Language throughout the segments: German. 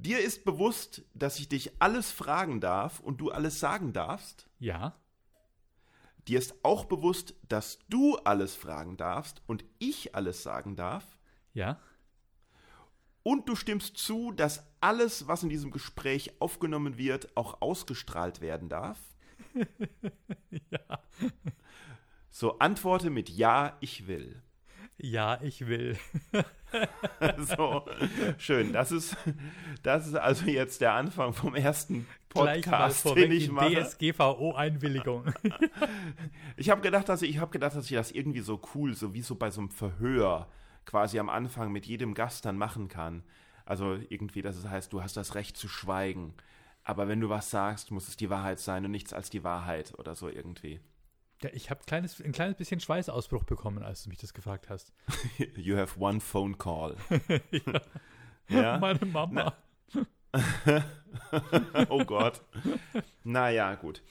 Dir ist bewusst, dass ich dich alles fragen darf und du alles sagen darfst? Ja. Dir ist auch bewusst, dass du alles fragen darfst und ich alles sagen darf? Ja. Und du stimmst zu, dass alles, was in diesem Gespräch aufgenommen wird, auch ausgestrahlt werden darf? ja. So antworte mit Ja, ich will. Ja, ich will. so, schön. Das ist, das ist also jetzt der Anfang vom ersten Podcast, den ich mache. DSGVO-Einwilligung. ich habe gedacht, dass ich, ich habe gedacht, dass ich das irgendwie so cool, so wie so bei so einem Verhör quasi am Anfang mit jedem Gast dann machen kann. Also irgendwie, dass es heißt, du hast das Recht zu schweigen. Aber wenn du was sagst, muss es die Wahrheit sein und nichts als die Wahrheit oder so irgendwie. Ja, ich habe kleines, ein kleines bisschen Schweißausbruch bekommen, als du mich das gefragt hast. You have one phone call. ja. ja. Meine Mama. oh Gott. Naja, gut.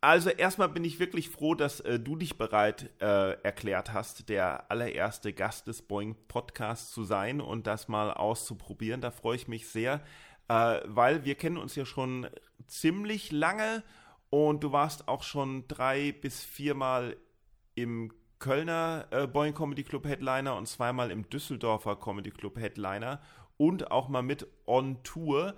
Also erstmal bin ich wirklich froh, dass äh, du dich bereit äh, erklärt hast, der allererste Gast des Boeing Podcasts zu sein und das mal auszuprobieren. Da freue ich mich sehr, äh, weil wir kennen uns ja schon ziemlich lange und du warst auch schon drei bis viermal im Kölner äh, Boeing Comedy Club Headliner und zweimal im Düsseldorfer Comedy Club Headliner und auch mal mit on Tour.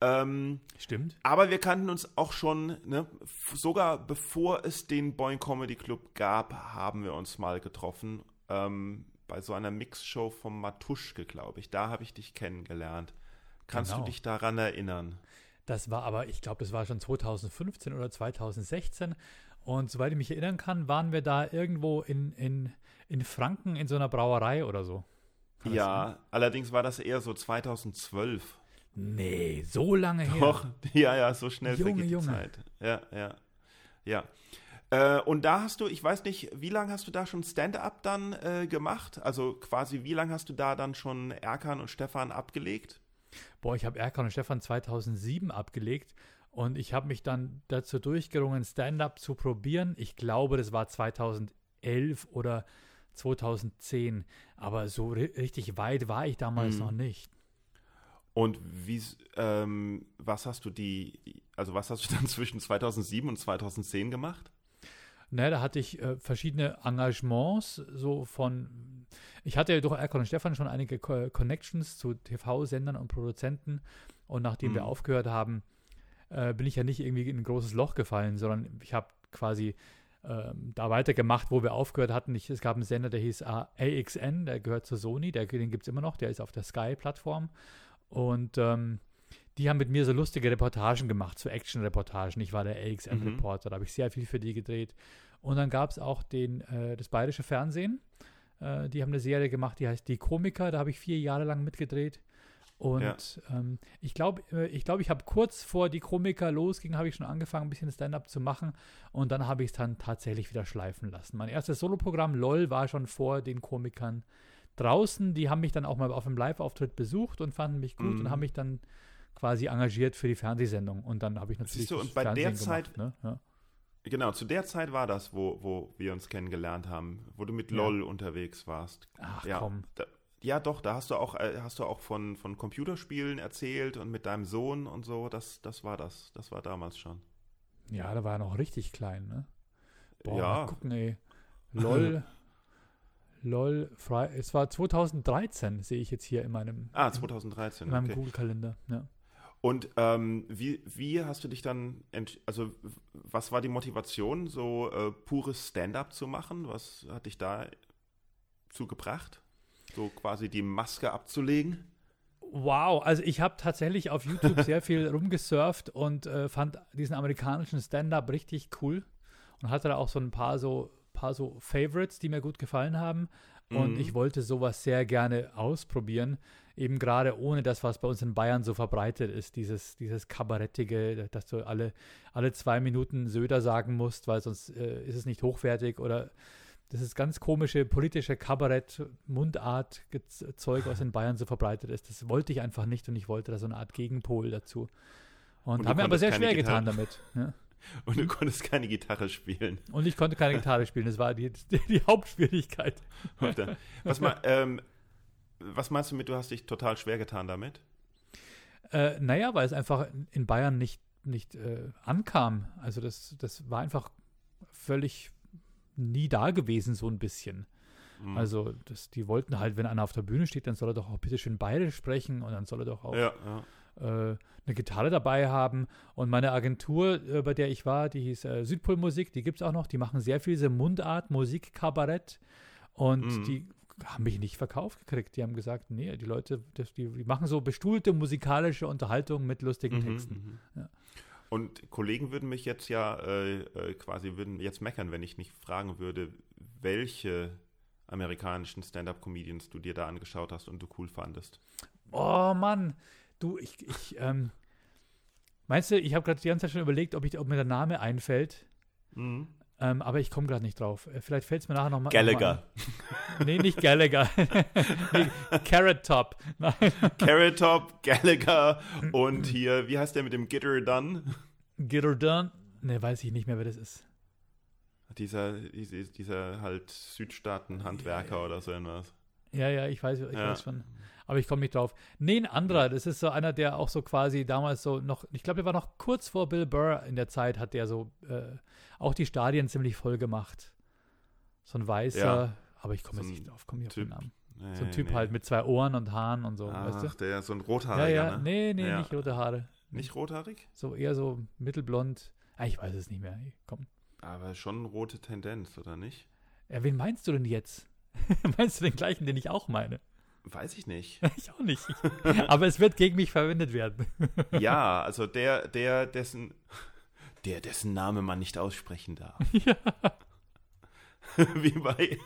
Ähm, Stimmt. Aber wir kannten uns auch schon, ne, sogar bevor es den Boeing Comedy Club gab, haben wir uns mal getroffen. Ähm, bei so einer Mixshow vom Matuschke, glaube ich. Da habe ich dich kennengelernt. Kannst genau. du dich daran erinnern? Das war aber, ich glaube, das war schon 2015 oder 2016. Und soweit ich mich erinnern kann, waren wir da irgendwo in, in, in Franken in so einer Brauerei oder so. Kann ja, allerdings war das eher so 2012. Nee, so lange her. Doch, ja, ja, so schnell Junge, vergeht die Junge. Zeit. Ja, ja, ja. Äh, und da hast du, ich weiß nicht, wie lange hast du da schon Stand-up dann äh, gemacht? Also quasi, wie lange hast du da dann schon Erkan und Stefan abgelegt? Boah, ich habe Erkan und Stefan 2007 abgelegt und ich habe mich dann dazu durchgerungen, Stand-up zu probieren. Ich glaube, das war 2011 oder 2010, aber so richtig weit war ich damals mhm. noch nicht. Und wie, ähm, was hast du die, also was hast du dann zwischen 2007 und 2010 gemacht? Ne, da hatte ich äh, verschiedene Engagements, so von, ich hatte ja durch Erkon und Stefan schon einige Co Connections zu TV-Sendern und Produzenten und nachdem mhm. wir aufgehört haben, äh, bin ich ja nicht irgendwie in ein großes Loch gefallen, sondern ich habe quasi äh, da weitergemacht, wo wir aufgehört hatten. Ich, es gab einen Sender, der hieß AXN, der gehört zu Sony, der, den gibt es immer noch, der ist auf der Sky-Plattform und ähm, die haben mit mir so lustige Reportagen gemacht, so Action-Reportagen. Ich war der AXN-Reporter, mhm. da habe ich sehr viel für die gedreht. Und dann gab es auch den, äh, das Bayerische Fernsehen. Äh, die haben eine Serie gemacht, die heißt Die Komiker. Da habe ich vier Jahre lang mitgedreht. Und ja. ähm, ich glaube, äh, ich, glaub, ich habe kurz vor die Komiker losging, habe ich schon angefangen, ein bisschen Stand-up zu machen. Und dann habe ich es dann tatsächlich wieder schleifen lassen. Mein erstes Soloprogramm, LOL, war schon vor den Komikern draußen. Die haben mich dann auch mal auf einem Live-Auftritt besucht und fanden mich gut mhm. und haben mich dann quasi engagiert für die Fernsehsendung. Und dann habe ich natürlich. Siehst du, und bei Fernsehen der Zeit. Gemacht, ne? ja. Genau, zu der Zeit war das, wo, wo wir uns kennengelernt haben, wo du mit ja. LOL unterwegs warst. Ach ja, komm. Da, ja, doch, da hast du auch, äh, hast du auch von, von Computerspielen erzählt und mit deinem Sohn und so. Das, das war das. Das war damals schon. Ja, da war er noch richtig klein, ne? Boah, ja. gucken, ey. LOL. LOL, es war 2013, sehe ich jetzt hier in meinem. Ah, 2013. In meinem okay. Google-Kalender, ja. Und ähm, wie, wie hast du dich dann, also was war die Motivation, so äh, pures Stand-up zu machen? Was hat dich da zugebracht? So quasi die Maske abzulegen? Wow, also ich habe tatsächlich auf YouTube sehr viel rumgesurft und äh, fand diesen amerikanischen Stand-up richtig cool und hatte da auch so ein paar so paar so Favorites, die mir gut gefallen haben und mhm. ich wollte sowas sehr gerne ausprobieren eben gerade ohne das, was bei uns in Bayern so verbreitet ist, dieses, dieses Kabarettige, dass du alle, alle zwei Minuten Söder sagen musst, weil sonst äh, ist es nicht hochwertig oder das ist ganz komische politische Kabarett, Mundart, Zeug, was in Bayern so verbreitet ist. Das wollte ich einfach nicht und ich wollte da so eine Art Gegenpol dazu. Und, und haben mir aber sehr schwer Gitarre. getan damit. Ja. Und du konntest keine Gitarre spielen. Und ich konnte keine Gitarre spielen. Das war die, die, die Hauptschwierigkeit. Was, mal, ähm, was meinst du mit, du hast dich total schwer getan damit? Äh, naja, weil es einfach in Bayern nicht, nicht äh, ankam. Also das, das war einfach völlig nie da gewesen, so ein bisschen. Mhm. Also das, die wollten halt, wenn einer auf der Bühne steht, dann soll er doch auch bitte schön beide sprechen und dann soll er doch auch ja, ja äh, eine Gitarre dabei haben. Und meine Agentur, äh, bei der ich war, die hieß äh, Südpolmusik, die gibt es auch noch. Die machen sehr viel diese Mundart, Musik, Kabarett. Und mhm. die haben mich nicht verkauft gekriegt. Die haben gesagt, nee, die Leute, das, die, die, machen so bestuhlte musikalische Unterhaltung mit lustigen mhm, Texten. Mhm. Ja. Und Kollegen würden mich jetzt ja äh, äh, quasi würden jetzt meckern, wenn ich nicht fragen würde, welche amerikanischen Stand-up-Comedians du dir da angeschaut hast und du cool fandest. Oh Mann, Du, ich, ich ähm, meinst du, ich habe gerade die ganze Zeit schon überlegt, ob, ich, ob mir der Name einfällt. Mhm. Ähm, aber ich komme gerade nicht drauf. Äh, vielleicht fällt es mir nachher nochmal. Gallagher. Noch nee, nicht Gallagher. nee, Carrot Top. Nein. Carrot Top, Gallagher und hier, wie heißt der mit dem Gitter Dunn? Gitter Dunn? Ne, weiß ich nicht mehr, wer das ist. Dieser, dieser, dieser halt Südstaaten-Handwerker ja, oder so irgendwas. Ja, ja, ich weiß, ich ja. weiß schon aber ich komme nicht drauf. Nee, ein anderer, das ist so einer, der auch so quasi damals so noch, ich glaube, der war noch kurz vor Bill Burr in der Zeit, hat der so äh, auch die Stadien ziemlich voll gemacht. So ein weißer, ja. aber ich komme so jetzt nicht drauf, komme nicht auf den Namen. Nee, so ein Typ nee. halt mit zwei Ohren und Haaren und so, Ach, weißt du? der so ein rothaariger, ja, ja. Ne? Nee, nee, ja. nicht rote Haare. Nicht rothaarig? So eher so mittelblond. Ah, ich weiß es nicht mehr. Komm. Aber schon rote Tendenz, oder nicht? Ja, wen meinst du denn jetzt? meinst du den gleichen, den ich auch meine? Weiß ich nicht. Ich auch nicht. Aber es wird gegen mich verwendet werden. Ja, also der, der, dessen, der, dessen Name man nicht aussprechen darf. Ja. Wie bei,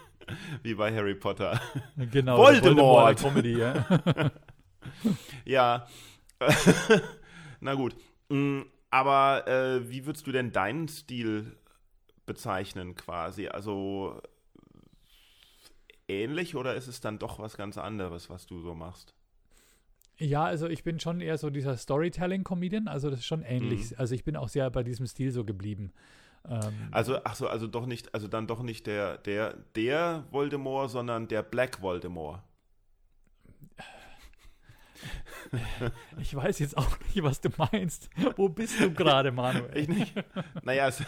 wie bei Harry Potter. Genau. Voldemort. Voldemort Comedy, ja. ja. Na gut. Mm, aber äh, wie würdest du denn deinen Stil bezeichnen quasi? Also ähnlich oder ist es dann doch was ganz anderes, was du so machst? Ja, also ich bin schon eher so dieser Storytelling-Comedian, also das ist schon ähnlich. Mhm. Also ich bin auch sehr bei diesem Stil so geblieben. Ähm, also, ach so, also doch nicht, also dann doch nicht der, der, der Voldemort, sondern der Black Voldemort. Ich weiß jetzt auch nicht, was du meinst. Wo bist du gerade, Manuel? Ich nicht. Naja, es,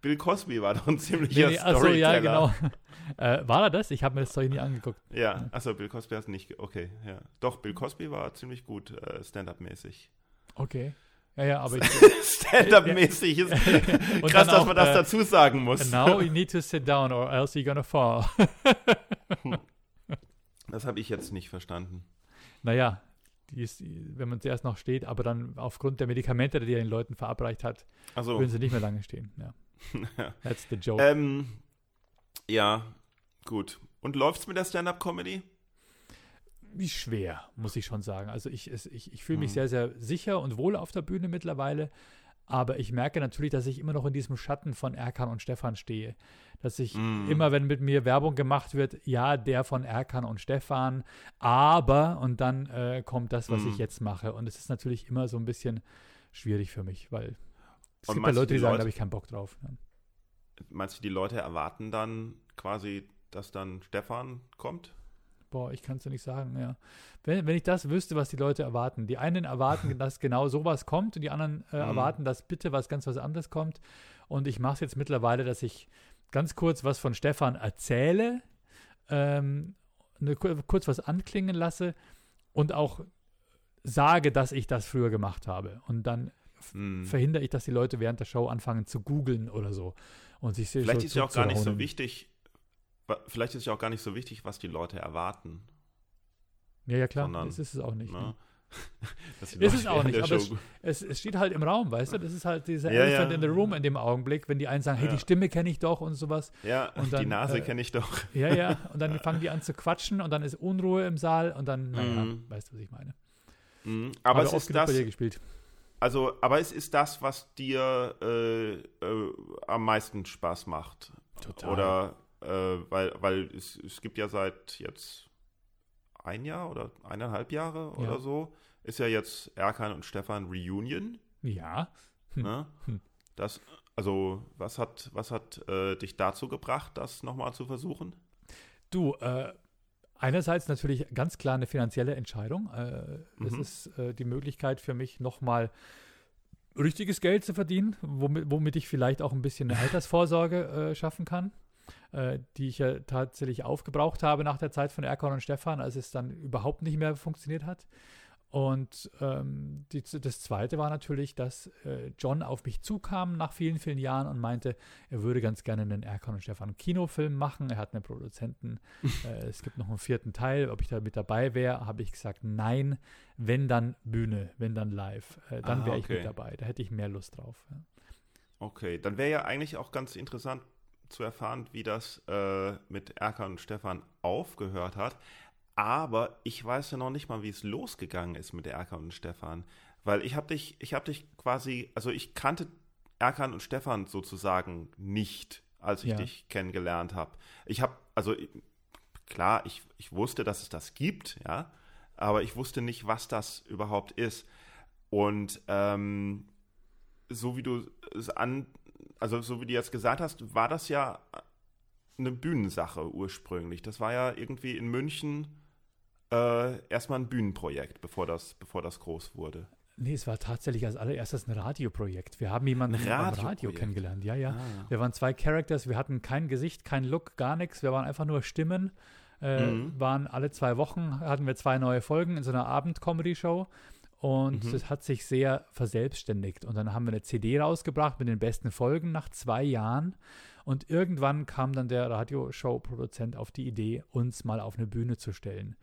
Bill Cosby war doch ein ziemlicher nee, nee, achso, ja, genau. Äh, war er das? Ich habe mir das Zeug nie angeguckt. Ja, achso, Bill Cosby hast nicht, okay, ja. Doch, Bill Cosby war ziemlich gut äh, Stand-up-mäßig. Okay. Ja, ja, aber Stand-up-mäßig ist krass, dass man das äh, dazu sagen muss. Now you need to sit down or else you're gonna fall. das habe ich jetzt nicht verstanden. Naja, die ist, wenn man zuerst noch steht, aber dann aufgrund der Medikamente, die er den Leuten verabreicht hat, so. würden sie nicht mehr lange stehen. Ja. That's the joke. Ähm, ja, gut. Und läuft's mit der Stand-Up-Comedy? Wie schwer, muss ich schon sagen. Also ich, ich, ich fühle mich hm. sehr, sehr sicher und wohl auf der Bühne mittlerweile. Aber ich merke natürlich, dass ich immer noch in diesem Schatten von Erkan und Stefan stehe. Dass ich mm. immer, wenn mit mir Werbung gemacht wird, ja, der von Erkan und Stefan, aber, und dann äh, kommt das, was mm. ich jetzt mache. Und es ist natürlich immer so ein bisschen schwierig für mich, weil es und gibt ja Leute, die, die sagen, da habe ich keinen Bock drauf. Ja. Meinst du, die Leute erwarten dann quasi, dass dann Stefan kommt? Boah, ich kann es dir nicht sagen, ja. Wenn, wenn ich das wüsste, was die Leute erwarten. Die einen erwarten, dass genau sowas kommt und die anderen äh, mhm. erwarten, dass bitte was ganz was anderes kommt. Und ich mache es jetzt mittlerweile, dass ich ganz kurz was von Stefan erzähle, ähm, eine, kurz was anklingen lasse und auch sage, dass ich das früher gemacht habe. Und dann mhm. verhindere ich, dass die Leute während der Show anfangen zu googeln oder so. Und sich Vielleicht so ist ja auch gar nicht so wichtig, vielleicht ist es ja auch gar nicht so wichtig, was die Leute erwarten. Ja, ja, klar, sondern, das ist es auch nicht. Ne? das ist es auch nicht, aber es, es, es, steht halt im Raum, weißt du? Das ist halt dieser ja, Elephant ja. in the Room in dem Augenblick, wenn die einen sagen, hey, die Stimme kenne ich doch und sowas. Ja, und dann, die Nase äh, kenne ich doch. Ja, ja, und dann fangen die an zu quatschen und dann ist Unruhe im Saal und dann, naja, mhm. weißt du, was ich meine. Mhm. Aber Habe es ist das. Also, aber es ist das, was dir äh, äh, am meisten Spaß macht. Total. Oder äh, weil, weil es, es gibt ja seit jetzt ein Jahr oder eineinhalb Jahre ja. oder so, ist ja jetzt Erkan und Stefan Reunion. Ja. Hm. Ne? Hm. Das, also, was hat, was hat äh, dich dazu gebracht, das nochmal zu versuchen? Du, äh, einerseits natürlich ganz klar eine finanzielle Entscheidung. Äh, mhm. Es ist äh, die Möglichkeit für mich nochmal richtiges Geld zu verdienen, womit, womit ich vielleicht auch ein bisschen eine Altersvorsorge äh, schaffen kann äh, die ich ja tatsächlich aufgebraucht habe nach der Zeit von Erkon und Stefan, als es dann überhaupt nicht mehr funktioniert hat. Und ähm, die, das Zweite war natürlich, dass äh, John auf mich zukam nach vielen, vielen Jahren und meinte, er würde ganz gerne einen Erkan und Stefan Kinofilm machen. Er hat einen Produzenten. äh, es gibt noch einen vierten Teil. Ob ich da mit dabei wäre, habe ich gesagt, nein. Wenn dann Bühne, wenn dann live, äh, dann ah, wäre ich mit dabei. Da hätte ich mehr Lust drauf. Ja. Okay, dann wäre ja eigentlich auch ganz interessant zu erfahren, wie das äh, mit Erkan und Stefan aufgehört hat. Aber ich weiß ja noch nicht mal, wie es losgegangen ist mit Erkan und Stefan. Weil ich habe dich, ich habe dich quasi, also ich kannte Erkan und Stefan sozusagen nicht, als ich ja. dich kennengelernt habe. Ich habe, also klar, ich, ich wusste, dass es das gibt, ja, aber ich wusste nicht, was das überhaupt ist. Und ähm, so wie du es an, also so wie du jetzt gesagt hast, war das ja eine Bühnensache ursprünglich. Das war ja irgendwie in München äh, erstmal ein Bühnenprojekt, bevor das, bevor das groß wurde. Nee, es war tatsächlich als allererstes ein Radioprojekt. Wir haben jemanden Radio, Radio kennengelernt. Ja, ja. Ah. Wir waren zwei Characters, wir hatten kein Gesicht, kein Look, gar nichts. Wir waren einfach nur Stimmen. Äh, mhm. Waren alle zwei Wochen, hatten wir zwei neue Folgen in so einer Abend-Comedy-Show. Und mhm. hat sich sehr verselbstständigt. Und dann haben wir eine CD rausgebracht mit den besten Folgen nach zwei Jahren. Und irgendwann kam dann der Radioshow-Produzent auf die Idee, uns mal auf eine Bühne zu stellen.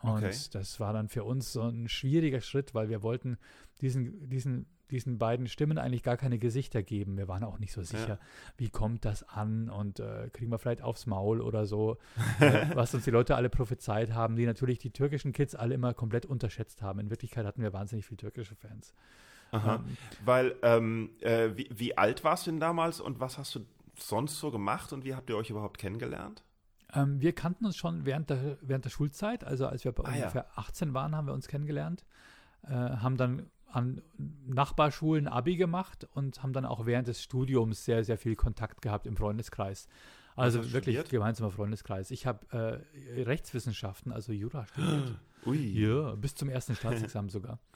Und okay. das war dann für uns so ein schwieriger Schritt, weil wir wollten diesen, diesen, diesen beiden Stimmen eigentlich gar keine Gesichter geben. Wir waren auch nicht so sicher, ja. wie kommt das an und äh, kriegen wir vielleicht aufs Maul oder so, äh, was uns die Leute alle prophezeit haben, die natürlich die türkischen Kids alle immer komplett unterschätzt haben. In Wirklichkeit hatten wir wahnsinnig viele türkische Fans. Aha. Ähm, weil, ähm, äh, wie, wie alt warst du denn damals und was hast du sonst so gemacht und wie habt ihr euch überhaupt kennengelernt? Ähm, wir kannten uns schon während der, während der Schulzeit, also als wir ah, ungefähr ja. 18 waren, haben wir uns kennengelernt, äh, haben dann an Nachbarschulen Abi gemacht und haben dann auch während des Studiums sehr, sehr viel Kontakt gehabt im Freundeskreis. Also wirklich studiert? gemeinsamer Freundeskreis. Ich habe äh, Rechtswissenschaften, also Jura studiert. Ui. Ja, bis zum ersten Staatsexamen sogar.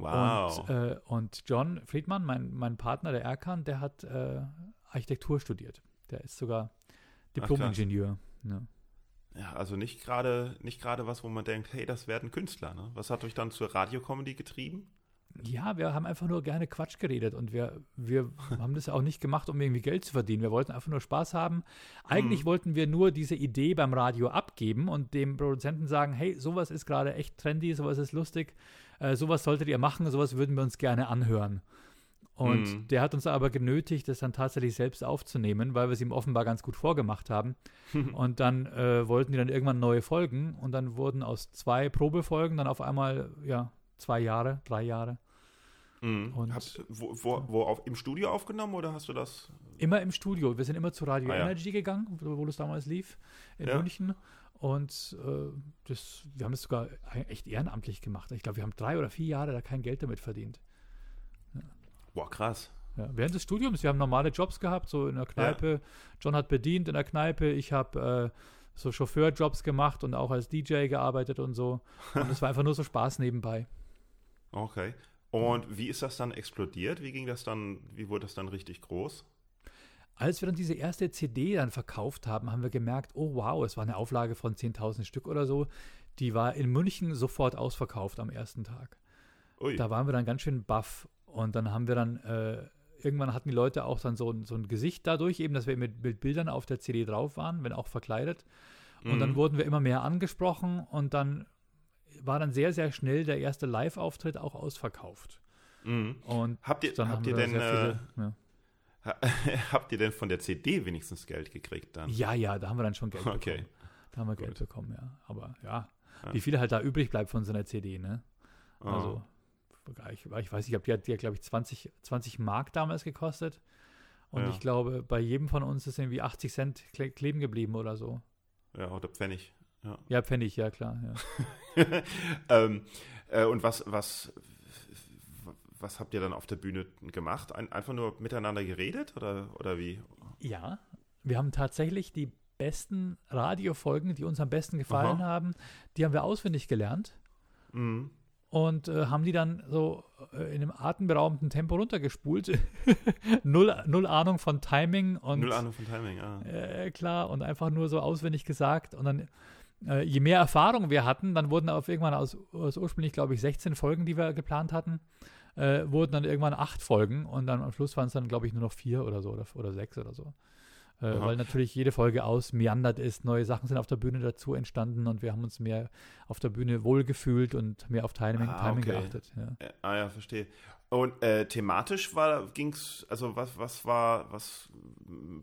Wow. Und, äh, und, John Friedmann, mein, mein Partner, der Erkan, der hat äh, Architektur studiert. Der ist sogar Diplom-Ingenieur. Ja. ja. also nicht gerade nicht gerade was, wo man denkt, hey, das werden Künstler. Ne? Was hat euch dann zur Radiocomedy getrieben? Ja, wir haben einfach nur gerne Quatsch geredet und wir, wir haben das auch nicht gemacht, um irgendwie Geld zu verdienen. Wir wollten einfach nur Spaß haben. Eigentlich hm. wollten wir nur diese Idee beim Radio abgeben und dem Produzenten sagen, hey, sowas ist gerade echt trendy, sowas ist lustig, äh, sowas solltet ihr machen, sowas würden wir uns gerne anhören. Und mhm. der hat uns aber genötigt, das dann tatsächlich selbst aufzunehmen, weil wir es ihm offenbar ganz gut vorgemacht haben. und dann äh, wollten die dann irgendwann neue Folgen und dann wurden aus zwei Probefolgen dann auf einmal, ja, zwei Jahre, drei Jahre. Mhm. Und, Hab, wo, wo, wo auf, im Studio aufgenommen oder hast du das? Immer im Studio. Wir sind immer zu Radio ah, Energy ja. gegangen, wo, wo das damals lief, in ja. München. Und äh, das, wir haben es sogar echt ehrenamtlich gemacht. Ich glaube, wir haben drei oder vier Jahre da kein Geld damit verdient. Boah, krass. Ja, während des Studiums, wir haben normale Jobs gehabt, so in der Kneipe. Ja. John hat bedient in der Kneipe, ich habe äh, so Chauffeurjobs gemacht und auch als DJ gearbeitet und so. Und es war einfach nur so Spaß nebenbei. Okay. Und wie ist das dann explodiert? Wie ging das dann, wie wurde das dann richtig groß? Als wir dann diese erste CD dann verkauft haben, haben wir gemerkt, oh wow, es war eine Auflage von 10.000 Stück oder so. Die war in München sofort ausverkauft am ersten Tag. Ui. Da waren wir dann ganz schön baff. Und dann haben wir dann, äh, irgendwann hatten die Leute auch dann so, so ein Gesicht dadurch, eben, dass wir mit, mit Bildern auf der CD drauf waren, wenn auch verkleidet. Und mhm. dann wurden wir immer mehr angesprochen und dann war dann sehr, sehr schnell der erste Live-Auftritt auch ausverkauft. Mhm. Und Habt ihr, dann habt ihr denn, viele, äh, ja. habt ihr denn von der CD wenigstens Geld gekriegt dann? ja, ja, da haben wir dann schon Geld Okay. bekommen. Da haben wir Geld Gut. bekommen, ja. Aber ja, Ja. wie viel halt da übrig bleibt von so einer CD, ne? Oh. Also, ich, ich weiß nicht, die hat, die hat glaube ich, 20, 20 Mark damals gekostet. Und Ja. ich glaube, bei jedem von uns ist irgendwie 80 Cent kle kleben geblieben oder so. Ja, oder Pfennig. Ja. Ja, Pfennig, ja klar. Ja. ähm, äh, und was, was, was habt ihr dann auf der Bühne gemacht? Ein, einfach nur miteinander geredet oder, oder wie? ja, wir haben tatsächlich die besten Radiofolgen, die uns am besten gefallen Aha. haben, die haben wir auswendig gelernt. Mhm. und äh, haben die dann so äh, in einem atemberaubenden Tempo runtergespult. null, null Ahnung von Timing und Null Ahnung von Timing, ah. äh, klar und einfach nur so auswendig gesagt. Und dann, äh, je mehr Erfahrung wir hatten, dann wurden auf irgendwann aus, aus ursprünglich, glaube ich, 16 Folgen, die wir geplant hatten, äh, wurden dann irgendwann acht Folgen und dann am Schluss waren es dann, glaube ich, nur noch vier oder so oder, oder sechs oder so. Äh, weil natürlich jede Folge ausmeandert ist, neue Sachen sind auf der Bühne dazu entstanden und wir haben uns mehr auf der Bühne wohlgefühlt und mehr auf Timing, Ah, Timing okay. geachtet. Ja. Äh, ah ja, verstehe. Und äh, thematisch war ging's, also was, was war, was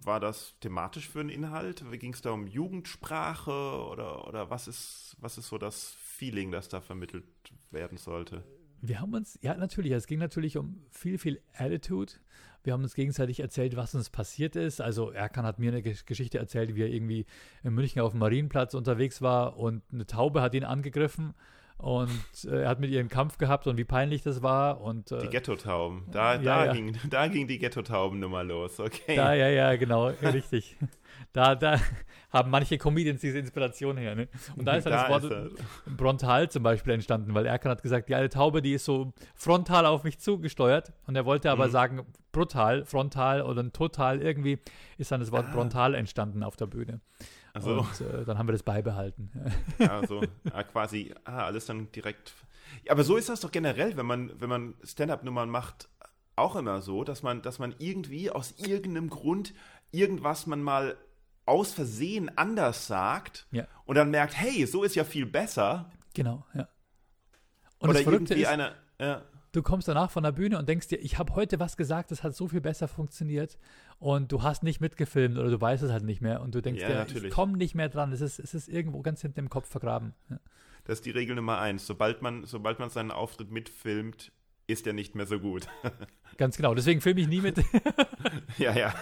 war das thematisch für ein Inhalt? Ging es da um Jugendsprache oder, oder was ist, was ist so das Feeling, das da vermittelt werden sollte? Wir haben uns, ja natürlich, es ging natürlich um viel, viel Attitude. Wir haben uns gegenseitig erzählt, was uns passiert ist. Also Erkan hat mir eine Gesch- Geschichte erzählt, wie er irgendwie in München auf dem Marienplatz unterwegs war und eine Taube hat ihn angegriffen und äh, er hat mit ihr einen Kampf gehabt und wie peinlich das war. Und Die äh, Ghettotauben. Da, da, ja. Ging, da ging die Ghettotauben-Nummer los, okay. da, ja, ja, genau, richtig. Da, da haben manche Comedians diese Inspiration her. Ne? Und da ist dann das Wort. Brontal zum Beispiel entstanden, weil Erkan hat gesagt, die alte Taube, die ist so frontal auf mich zugesteuert und er wollte aber Mhm. sagen brutal, frontal oder total, irgendwie ist dann das Wort Ah. Brontal entstanden auf der Bühne. Also, Und äh, dann haben wir das beibehalten. also ah, quasi, ah, alles dann direkt. Ja, aber so ist das doch generell, wenn man, wenn man Stand-up-Nummern macht, auch immer so, dass man, dass man irgendwie aus irgendeinem Grund irgendwas man mal aus Versehen anders sagt Ja. und dann merkt, hey, so ist ja viel besser. Genau, ja. Und Oder das Verrückte irgendwie ist, eine. Ja, du kommst danach von der Bühne und denkst dir, ich habe heute was gesagt, das hat so viel besser funktioniert und du hast nicht mitgefilmt oder du weißt es halt nicht mehr und du denkst Ja, dir, natürlich. ich komme nicht mehr dran, es ist, es ist irgendwo ganz hinten im Kopf vergraben. Ja. das ist die Regel Nummer eins. Sobald man, sobald man seinen Auftritt mitfilmt, ist er nicht mehr so gut. Ganz genau, deswegen filme ich nie mit. Ja, ja.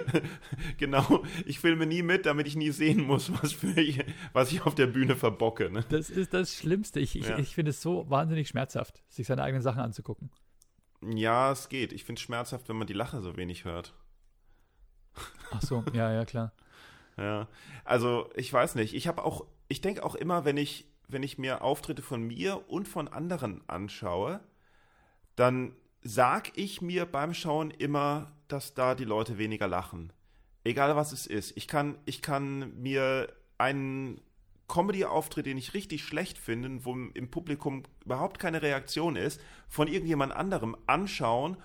genau. Ich filme nie mit, damit ich nie sehen muss, was, ich, was ich auf der Bühne verbocke. Ne? Das ist das Schlimmste. Ich, ich, Ja. ich finde es so wahnsinnig schmerzhaft, sich seine eigenen Sachen anzugucken. Ja, es geht. Ich finde es schmerzhaft, wenn man die Lache so wenig hört. Ach so, ja, ja, klar. Ja. Also, ich weiß nicht. Ich habe auch, ich denke auch immer, wenn ich, wenn ich mir Auftritte von mir und von anderen anschaue, dann sag ich mir beim Schauen immer, dass da die Leute weniger lachen. Egal was es ist. Ich kann, ich kann mir einen Comedy-Auftritt, den ich richtig schlecht finde, wo im Publikum überhaupt keine Reaktion ist, von irgendjemand anderem anschauen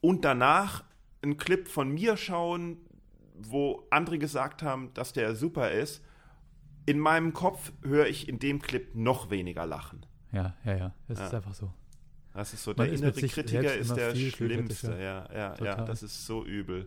und danach einen Clip von mir schauen, wo andere gesagt haben, dass der super ist. In meinem Kopf höre ich in dem Clip noch weniger lachen. Ja, ja, ja. Das Ja. ist einfach so. Das ist so, Man der innere Kritiker ist der schlimmste. Ja, ja, ja, das ist so übel.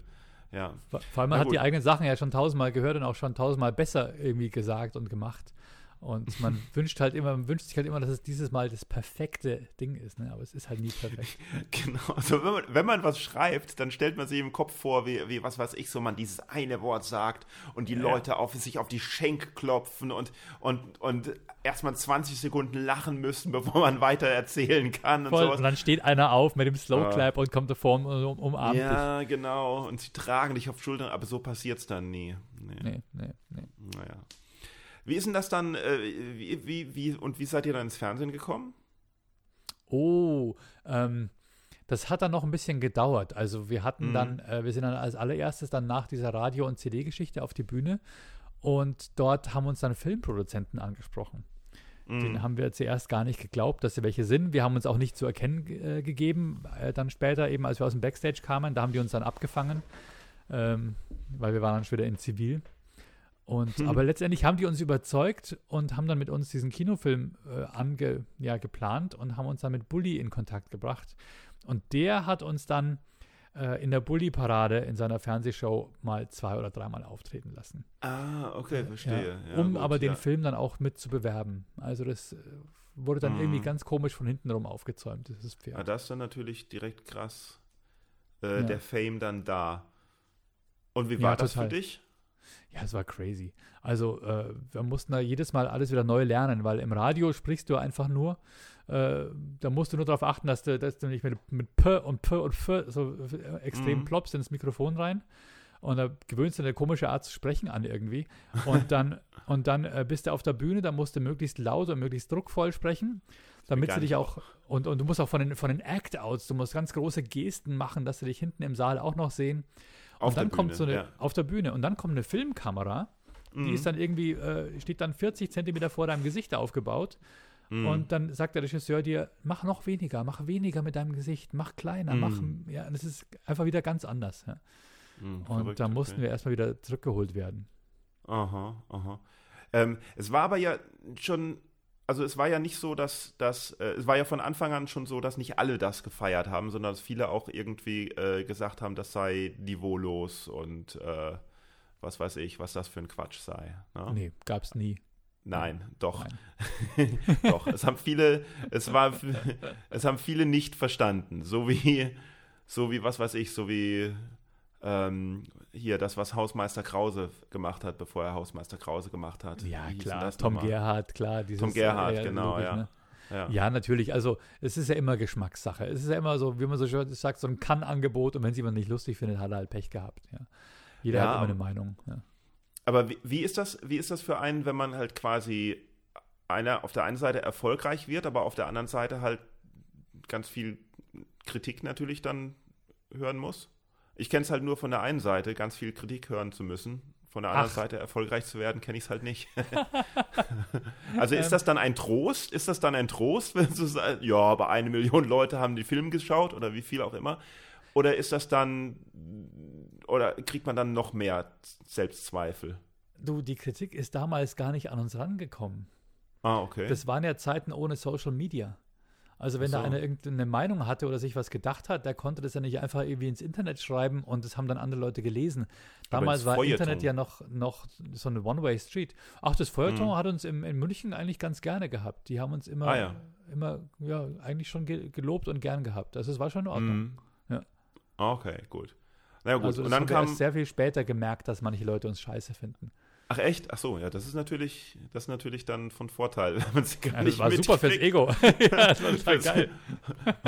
Ja. Vor allem, man hat die eigenen Sachen ja schon tausendmal gehört und auch schon tausendmal besser irgendwie gesagt und gemacht. Und man wünscht halt immer, man wünscht sich halt immer, dass es dieses Mal das perfekte Ding ist, ne? Aber es ist halt nie perfekt. Genau. Also wenn man, wenn man was schreibt, dann stellt man sich im Kopf vor, wie, wie was weiß ich, so man dieses eine Wort sagt und die Ja. Leute auf sich auf die Schenk klopfen und, und, und erstmal 20 Sekunden lachen müssen, bevor man weiter erzählen kann und Voll. sowas. Und dann steht einer auf mit dem Slow Clap und kommt davor und um, umarmt Ja, genau. Und sie tragen dich auf Schultern, aber so passiert es dann nie. Nee. dich. Nee, nee, nee. Naja. Wie ist denn das dann, äh, wie, wie, wie, und wie seid ihr dann ins Fernsehen gekommen? Oh, ähm, das hat dann noch ein bisschen gedauert. Also wir hatten Mhm. dann, äh, wir sind dann als allererstes dann nach dieser Radio- und CD-Geschichte auf die Bühne und dort haben uns dann Filmproduzenten angesprochen. Den Mhm. haben wir zuerst gar nicht geglaubt, dass sie welche sind. Wir haben uns auch nicht zu erkennen äh, gegeben. Äh, dann später eben, als wir aus dem Backstage kamen, da haben die uns dann abgefangen, ähm, weil wir waren dann schon wieder in Zivil. Und, hm. Aber letztendlich haben die uns überzeugt und haben dann mit uns diesen Kinofilm äh, ange, ja, geplant und haben uns dann mit Bully in Kontakt gebracht. Und der hat uns dann äh, in der Bully-Parade in seiner Fernsehshow mal zwei oder dreimal auftreten lassen. Ah, okay, verstehe. Ja, um gut, aber den Film dann auch mit zu bewerben. Also das äh, wurde dann mhm. irgendwie ganz komisch von hinten rum aufgezäumt, dieses Pferd. Ja, das ist dann natürlich direkt krass. Äh, der Fame dann da. Und wie war das total. für dich? Ja, es war crazy. Also äh, wir mussten da jedes Mal alles wieder neu lernen, weil im Radio sprichst du einfach nur. Äh, da musst du nur darauf achten, dass du, dass du nicht mit, mit P und P und F so extrem mhm. ploppst ins Mikrofon rein. Und da gewöhnst du eine komische Art zu sprechen an irgendwie. Und dann, und dann äh, bist du auf der Bühne, da musst du möglichst laut und möglichst druckvoll sprechen, damit du dich auch, und, und du musst auch von den, von den Act-Outs, du musst ganz große Gesten machen, dass sie dich hinten im Saal auch noch sehen. Auf und dann Bühne, kommt so eine, ja. auf der Bühne, und dann kommt eine Filmkamera, die mhm. ist dann irgendwie, äh, steht dann 40 Zentimeter vor deinem Gesicht aufgebaut. Mhm. Und dann sagt der Regisseur dir, mach noch weniger, mach weniger mit deinem Gesicht, mach kleiner, mhm. mach, ja, das ist einfach wieder ganz anders. Ja. Mhm, und da mussten okay. wir erstmal wieder zurückgeholt werden. Aha, aha. Ähm, es war aber ja schon also es war ja nicht so, dass, dass äh, es war ja von Anfang an schon so, dass nicht alle das gefeiert haben, sondern dass viele auch irgendwie äh, gesagt haben, das sei niveaulos und äh, was weiß ich, was das für ein Quatsch sei. Ne? Nee, gab's nie. Nein, doch. Nein. doch, es haben viele, es war, es haben viele nicht verstanden. So wie, so wie, was weiß ich, so wie ähm, hier das, was Hausmeister Krause gemacht hat, bevor er Hausmeister Krause gemacht hat. Ja, klar. Tom nochmal? Gerhardt, klar. Dieses, Tom Gerhardt, äh, genau, logisch, ja. Ne? Ja. ja. natürlich. Also es ist ja immer Geschmackssache. Es ist ja immer so, wie man so schön sagt, so ein Kann-Angebot und wenn es jemand nicht lustig findet, hat er halt Pech gehabt. Ja. Jeder ja, hat immer eine Meinung. Aber wie, wie, ist das, wie ist das für einen, wenn man halt quasi einer auf der einen Seite erfolgreich wird, aber auf der anderen Seite halt ganz viel Kritik natürlich dann hören muss? Ich kenne es halt nur von der einen Seite, ganz viel Kritik hören zu müssen. Von der anderen Ach. Seite erfolgreich zu werden, kenne ich es halt nicht. also ist ähm. das dann ein Trost? Ist das dann ein Trost, wenn du sagst, ja, aber eine Million Leute haben den Film geschaut oder wie viel auch immer? Oder ist das dann, oder kriegt man dann noch mehr Selbstzweifel? Du, die Kritik ist damals gar nicht an uns rangekommen. Ah, okay. Das waren ja Zeiten ohne Social Media. Also wenn so. da einer irgendeine Meinung hatte oder sich was gedacht hat, der konnte das ja nicht einfach irgendwie ins Internet schreiben und das haben dann andere Leute gelesen. Damals war Feuerton. Internet ja noch, noch so eine One-Way-Street. Ach, das Feuerton mhm. hat uns im, in München eigentlich ganz gerne gehabt. Die haben uns immer, ah, ja. immer ja, eigentlich schon gelobt und gern gehabt. Also es war schon in Ordnung. Mhm. Ja. Okay, gut. Na gut, also und dann kam sehr viel später gemerkt, dass manche Leute uns scheiße finden. Ach echt? Ach so, ja, das ist natürlich, das ist natürlich dann von Vorteil, wenn man sie gar ja, das war super fürs Ego. ja, das war total geil.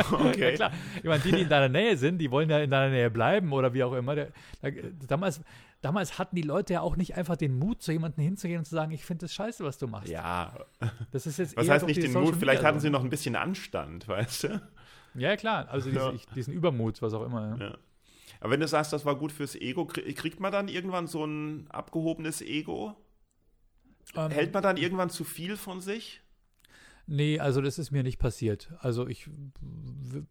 okay. ja, klar. Ich meine, die, die in deiner Nähe sind, die wollen ja in deiner Nähe bleiben oder wie auch immer. Da, da, damals, damals hatten die Leute ja auch nicht einfach den Mut, zu jemandem hinzugehen und zu sagen, ich finde das scheiße, was du machst. Ja. Das ist jetzt Was heißt nicht den Social Mut? Vielleicht hatten sie noch ein bisschen Anstand, weißt du? Ja, klar. Also diesen, diesen Übermut, was auch immer. Ja. Aber wenn du sagst, das war gut fürs Ego, kriegt man dann irgendwann so ein abgehobenes Ego? Ähm, Hält man dann irgendwann zu viel von sich? Nee, also das ist mir nicht passiert. Also ich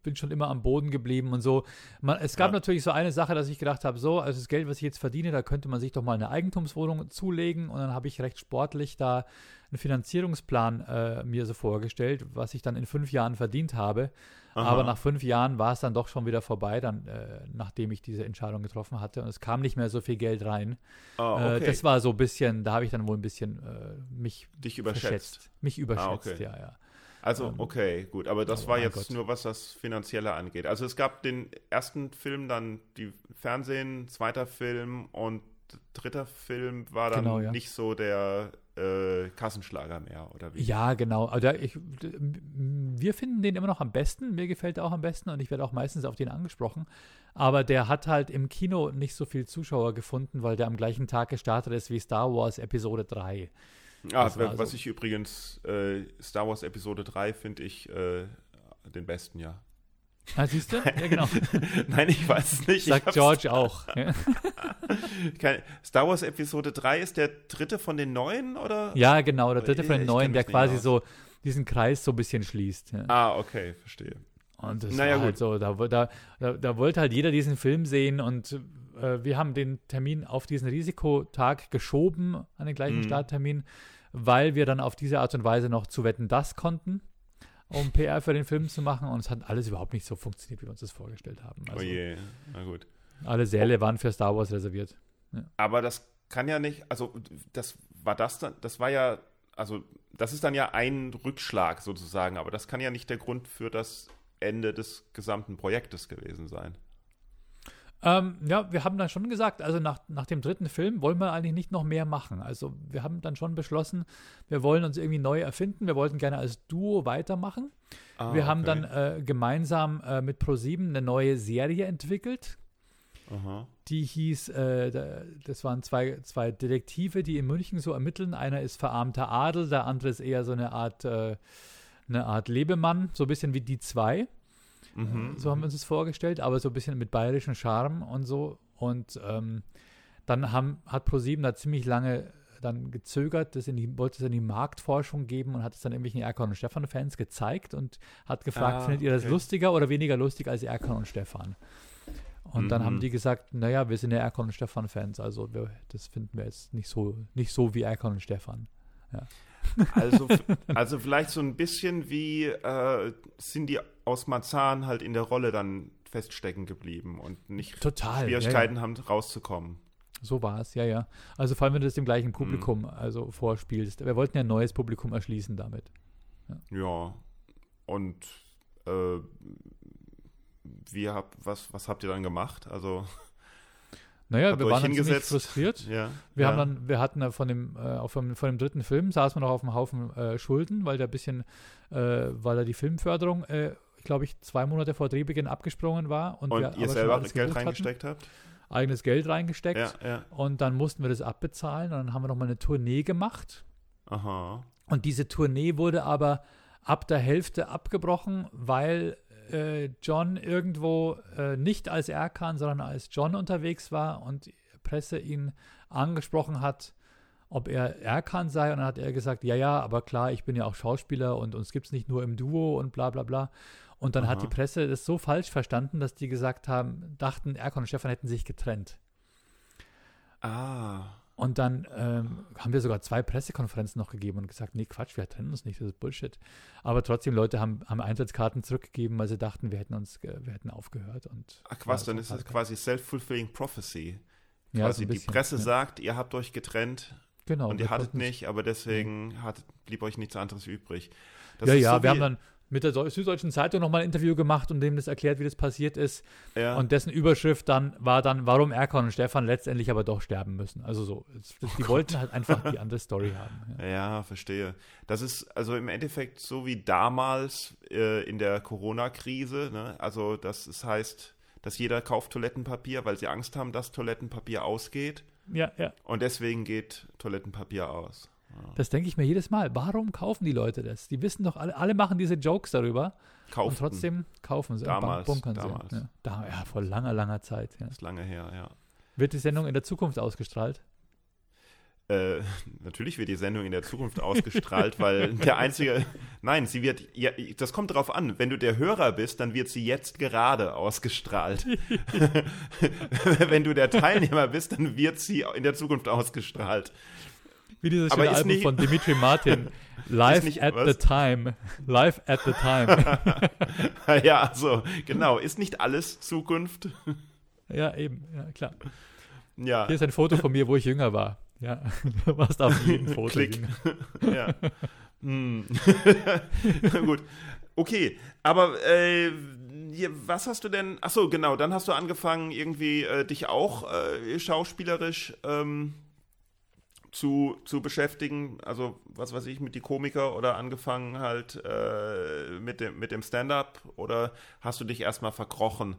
bin schon immer am Boden geblieben und so. Man, es gab ja. natürlich so eine Sache, dass ich gedacht habe, so, also das Geld, was ich jetzt verdiene, da könnte man sich doch mal eine Eigentumswohnung zulegen und dann habe ich recht sportlich da einen Finanzierungsplan äh, mir so vorgestellt, was ich dann in fünf Jahren verdient habe. Aha. Aber nach fünf Jahren war es dann doch schon wieder vorbei, dann, äh, nachdem ich diese Entscheidung getroffen hatte. Und es kam nicht mehr so viel Geld rein. Oh, okay. äh, das war so ein bisschen, da habe ich dann wohl ein bisschen äh, mich Dich überschätzt. Verschätzt. Mich überschätzt, ah, okay. ja, ja. Also, ähm, okay, gut. Aber das oh, war jetzt Gott. nur, was das Finanzielle angeht. Also es gab den ersten Film, dann die Fernsehen, zweiter Film und dritter Film war dann genau, ja. nicht so der äh, Kassenschlager mehr, oder wie? Ja, genau. Also ich, wir finden den immer noch am besten. Mir gefällt er auch am besten und ich werde auch meistens auf den angesprochen. Aber der hat halt im Kino nicht so viel Zuschauer gefunden, weil der am gleichen Tag gestartet ist wie Star Wars Episode 3. Ah, was so. ich übrigens, äh, Star Wars Episode 3 finde ich äh, den besten, ja. Ah, siehst du? Ja, genau. Nein, ich weiß es nicht. Sagt George auch. Star Wars Episode 3 ist der dritte von den neuen, oder? Ja, genau, der dritte von den neuen, der quasi so diesen Kreis so ein bisschen schließt. Ja. Ah, okay, verstehe. Und das naja, war halt so, da, da, da, da, wollte halt jeder diesen Film sehen und äh, wir haben den Termin auf diesen Risikotag geschoben, an den gleichen Mhm. Starttermin, weil wir dann auf diese Art und Weise noch zu wetten, das konnten, um PR für den Film zu machen. Und es hat alles überhaupt nicht so funktioniert, wie wir uns das vorgestellt haben. oh Also je, na gut. alle Säle waren für Star Wars reserviert. Aber das kann ja nicht, also das war das dann, das war ja, also das ist dann ja ein Rückschlag sozusagen, aber das kann ja nicht der Grund für das Ende des gesamten Projektes gewesen sein. Ähm, ja, wir haben dann schon gesagt, also nach, nach dem dritten Film wollen wir eigentlich nicht noch mehr machen. Also wir haben dann schon beschlossen, wir wollen uns irgendwie neu erfinden. Wir wollten gerne als Duo weitermachen. Ah, wir haben okay. dann äh, gemeinsam äh, mit ProSieben eine neue Serie entwickelt. Aha. Die hieß, äh, da- das waren zwei, zwei Detektive, die in München so ermitteln. Einer ist verarmter Adel, der andere ist eher so eine Art, äh, eine Art Lebemann, so ein bisschen wie die zwei. Mhm. So haben wir uns das vorgestellt, aber so ein bisschen mit bayerischem Charme und so. Und ähm, dann haben, hat ProSieben da ziemlich lange dann gezögert, das in die, wollte es in die Marktforschung geben und hat es dann irgendwelchen Erkan und Stefan-Fans gezeigt und hat gefragt, Ah, findet ihr das okay. lustiger oder weniger lustig als Erkan und Stefan? Und dann Mhm. haben die gesagt, naja, wir sind ja Erkan und Stefan-Fans, also wir, das finden wir jetzt nicht so, nicht so wie Erkan und Stefan. Also, also vielleicht so ein bisschen wie äh, sind die aus Marzahn halt in der Rolle dann feststecken geblieben und nicht Total. Schwierigkeiten haben rauszukommen. So war es, ja, ja. Also vor allem, wenn du das dem Mhm. gleichen Publikum also vorspielst. Wir wollten ja ein neues Publikum erschließen damit. Ja. Und äh, wie hab, was, was habt ihr dann gemacht? Also, Naja, wir waren ziemlich frustriert. ja. Wir ja. haben dann, wir hatten von dem, äh, von, von dem dritten Film saßen wir noch auf einem Haufen äh, Schulden, weil der ein bisschen, äh, weil da die Filmförderung, äh, glaube ich, zwei Monate vor Drehbeginn abgesprungen war und, Und wir ihr selber alles Geld gebucht hatten, reingesteckt habt? eigenes Geld reingesteckt Ja, ja. und dann mussten wir das abbezahlen und dann haben wir nochmal eine Tournee gemacht Aha. Und diese Tournee wurde aber ab der Hälfte abgebrochen, weil äh, John irgendwo äh, nicht als Erkan, sondern als John unterwegs war und die Presse ihn angesprochen hat, ob er Erkan sei. Und dann hat er gesagt, ja, ja, aber klar, ich bin ja auch Schauspieler und uns gibt es nicht nur im Duo und bla bla bla. Und dann hat Aha. die Presse das so falsch verstanden, dass die gesagt haben, dachten, Erkan und Stefan hätten sich getrennt. Ah. Und dann ähm, haben wir sogar zwei Pressekonferenzen noch gegeben und gesagt, nee, Quatsch, wir trennen uns nicht, das ist Bullshit. Aber trotzdem, Leute haben, haben Eintrittskarten zurückgegeben, weil sie dachten, wir hätten uns, wir hätten aufgehört. Und Ach was, dann ist das quasi self-fulfilling prophecy. ja, quasi so ein die bisschen, Presse ja. sagt, ihr habt euch getrennt genau, und ihr hattet nicht, aber deswegen hat, blieb euch nichts anderes übrig. Das ja, ist ja, so wir haben dann mit der Deu- Süddeutschen Zeitung nochmal ein Interview gemacht und dem das erklärt, wie das passiert ist. ja. Und dessen Überschrift dann war dann, warum Erkan und Stefan letztendlich aber doch sterben müssen. Also so, es- Oh die wollten halt einfach die andere Story haben. Ja. Ja, verstehe. Das ist also im Endeffekt so wie damals äh, in der Corona-Krise. Ne? Also das ist, heißt, dass jeder kauft Toilettenpapier, weil sie Angst haben, dass Toilettenpapier ausgeht. ja, ja. Und deswegen geht Toilettenpapier aus. Das denke ich mir jedes Mal. Warum kaufen die Leute das? Die wissen doch, alle, alle machen diese Jokes darüber. Kaufen. Und trotzdem kaufen sie Damals, und bunkern damals. sie. Ja, da, ja, vor langer, langer Zeit. Ja. Das ist lange her, ja. Wird die Sendung in der Zukunft ausgestrahlt? Äh, natürlich wird die Sendung in der Zukunft ausgestrahlt, weil der einzige. Nein, sie wird. Ja, das kommt darauf an. Wenn du der Hörer bist, dann wird sie jetzt gerade ausgestrahlt. Wenn du der Teilnehmer bist, dann wird sie in der Zukunft ausgestrahlt. Wie dieses schöne Album nicht- von Dimitri Martin. Live nicht- at was? the time. Live at the time. ja, also, genau. Ist nicht alles Zukunft? ja, eben. Ja, klar. Ja. Hier ist ein Foto von mir, wo ich jünger war. Ja, du warst auf jedem Foto Klick. jünger. ja. Hm. Gut. Okay, aber äh, was hast du denn? Ach so, genau. Dann hast du angefangen, irgendwie äh, dich auch äh, schauspielerisch ähm, zu, zu beschäftigen. Also was weiß ich mit die Komiker oder angefangen halt äh, mit dem mit dem Stand-up oder hast du dich erstmal verkrochen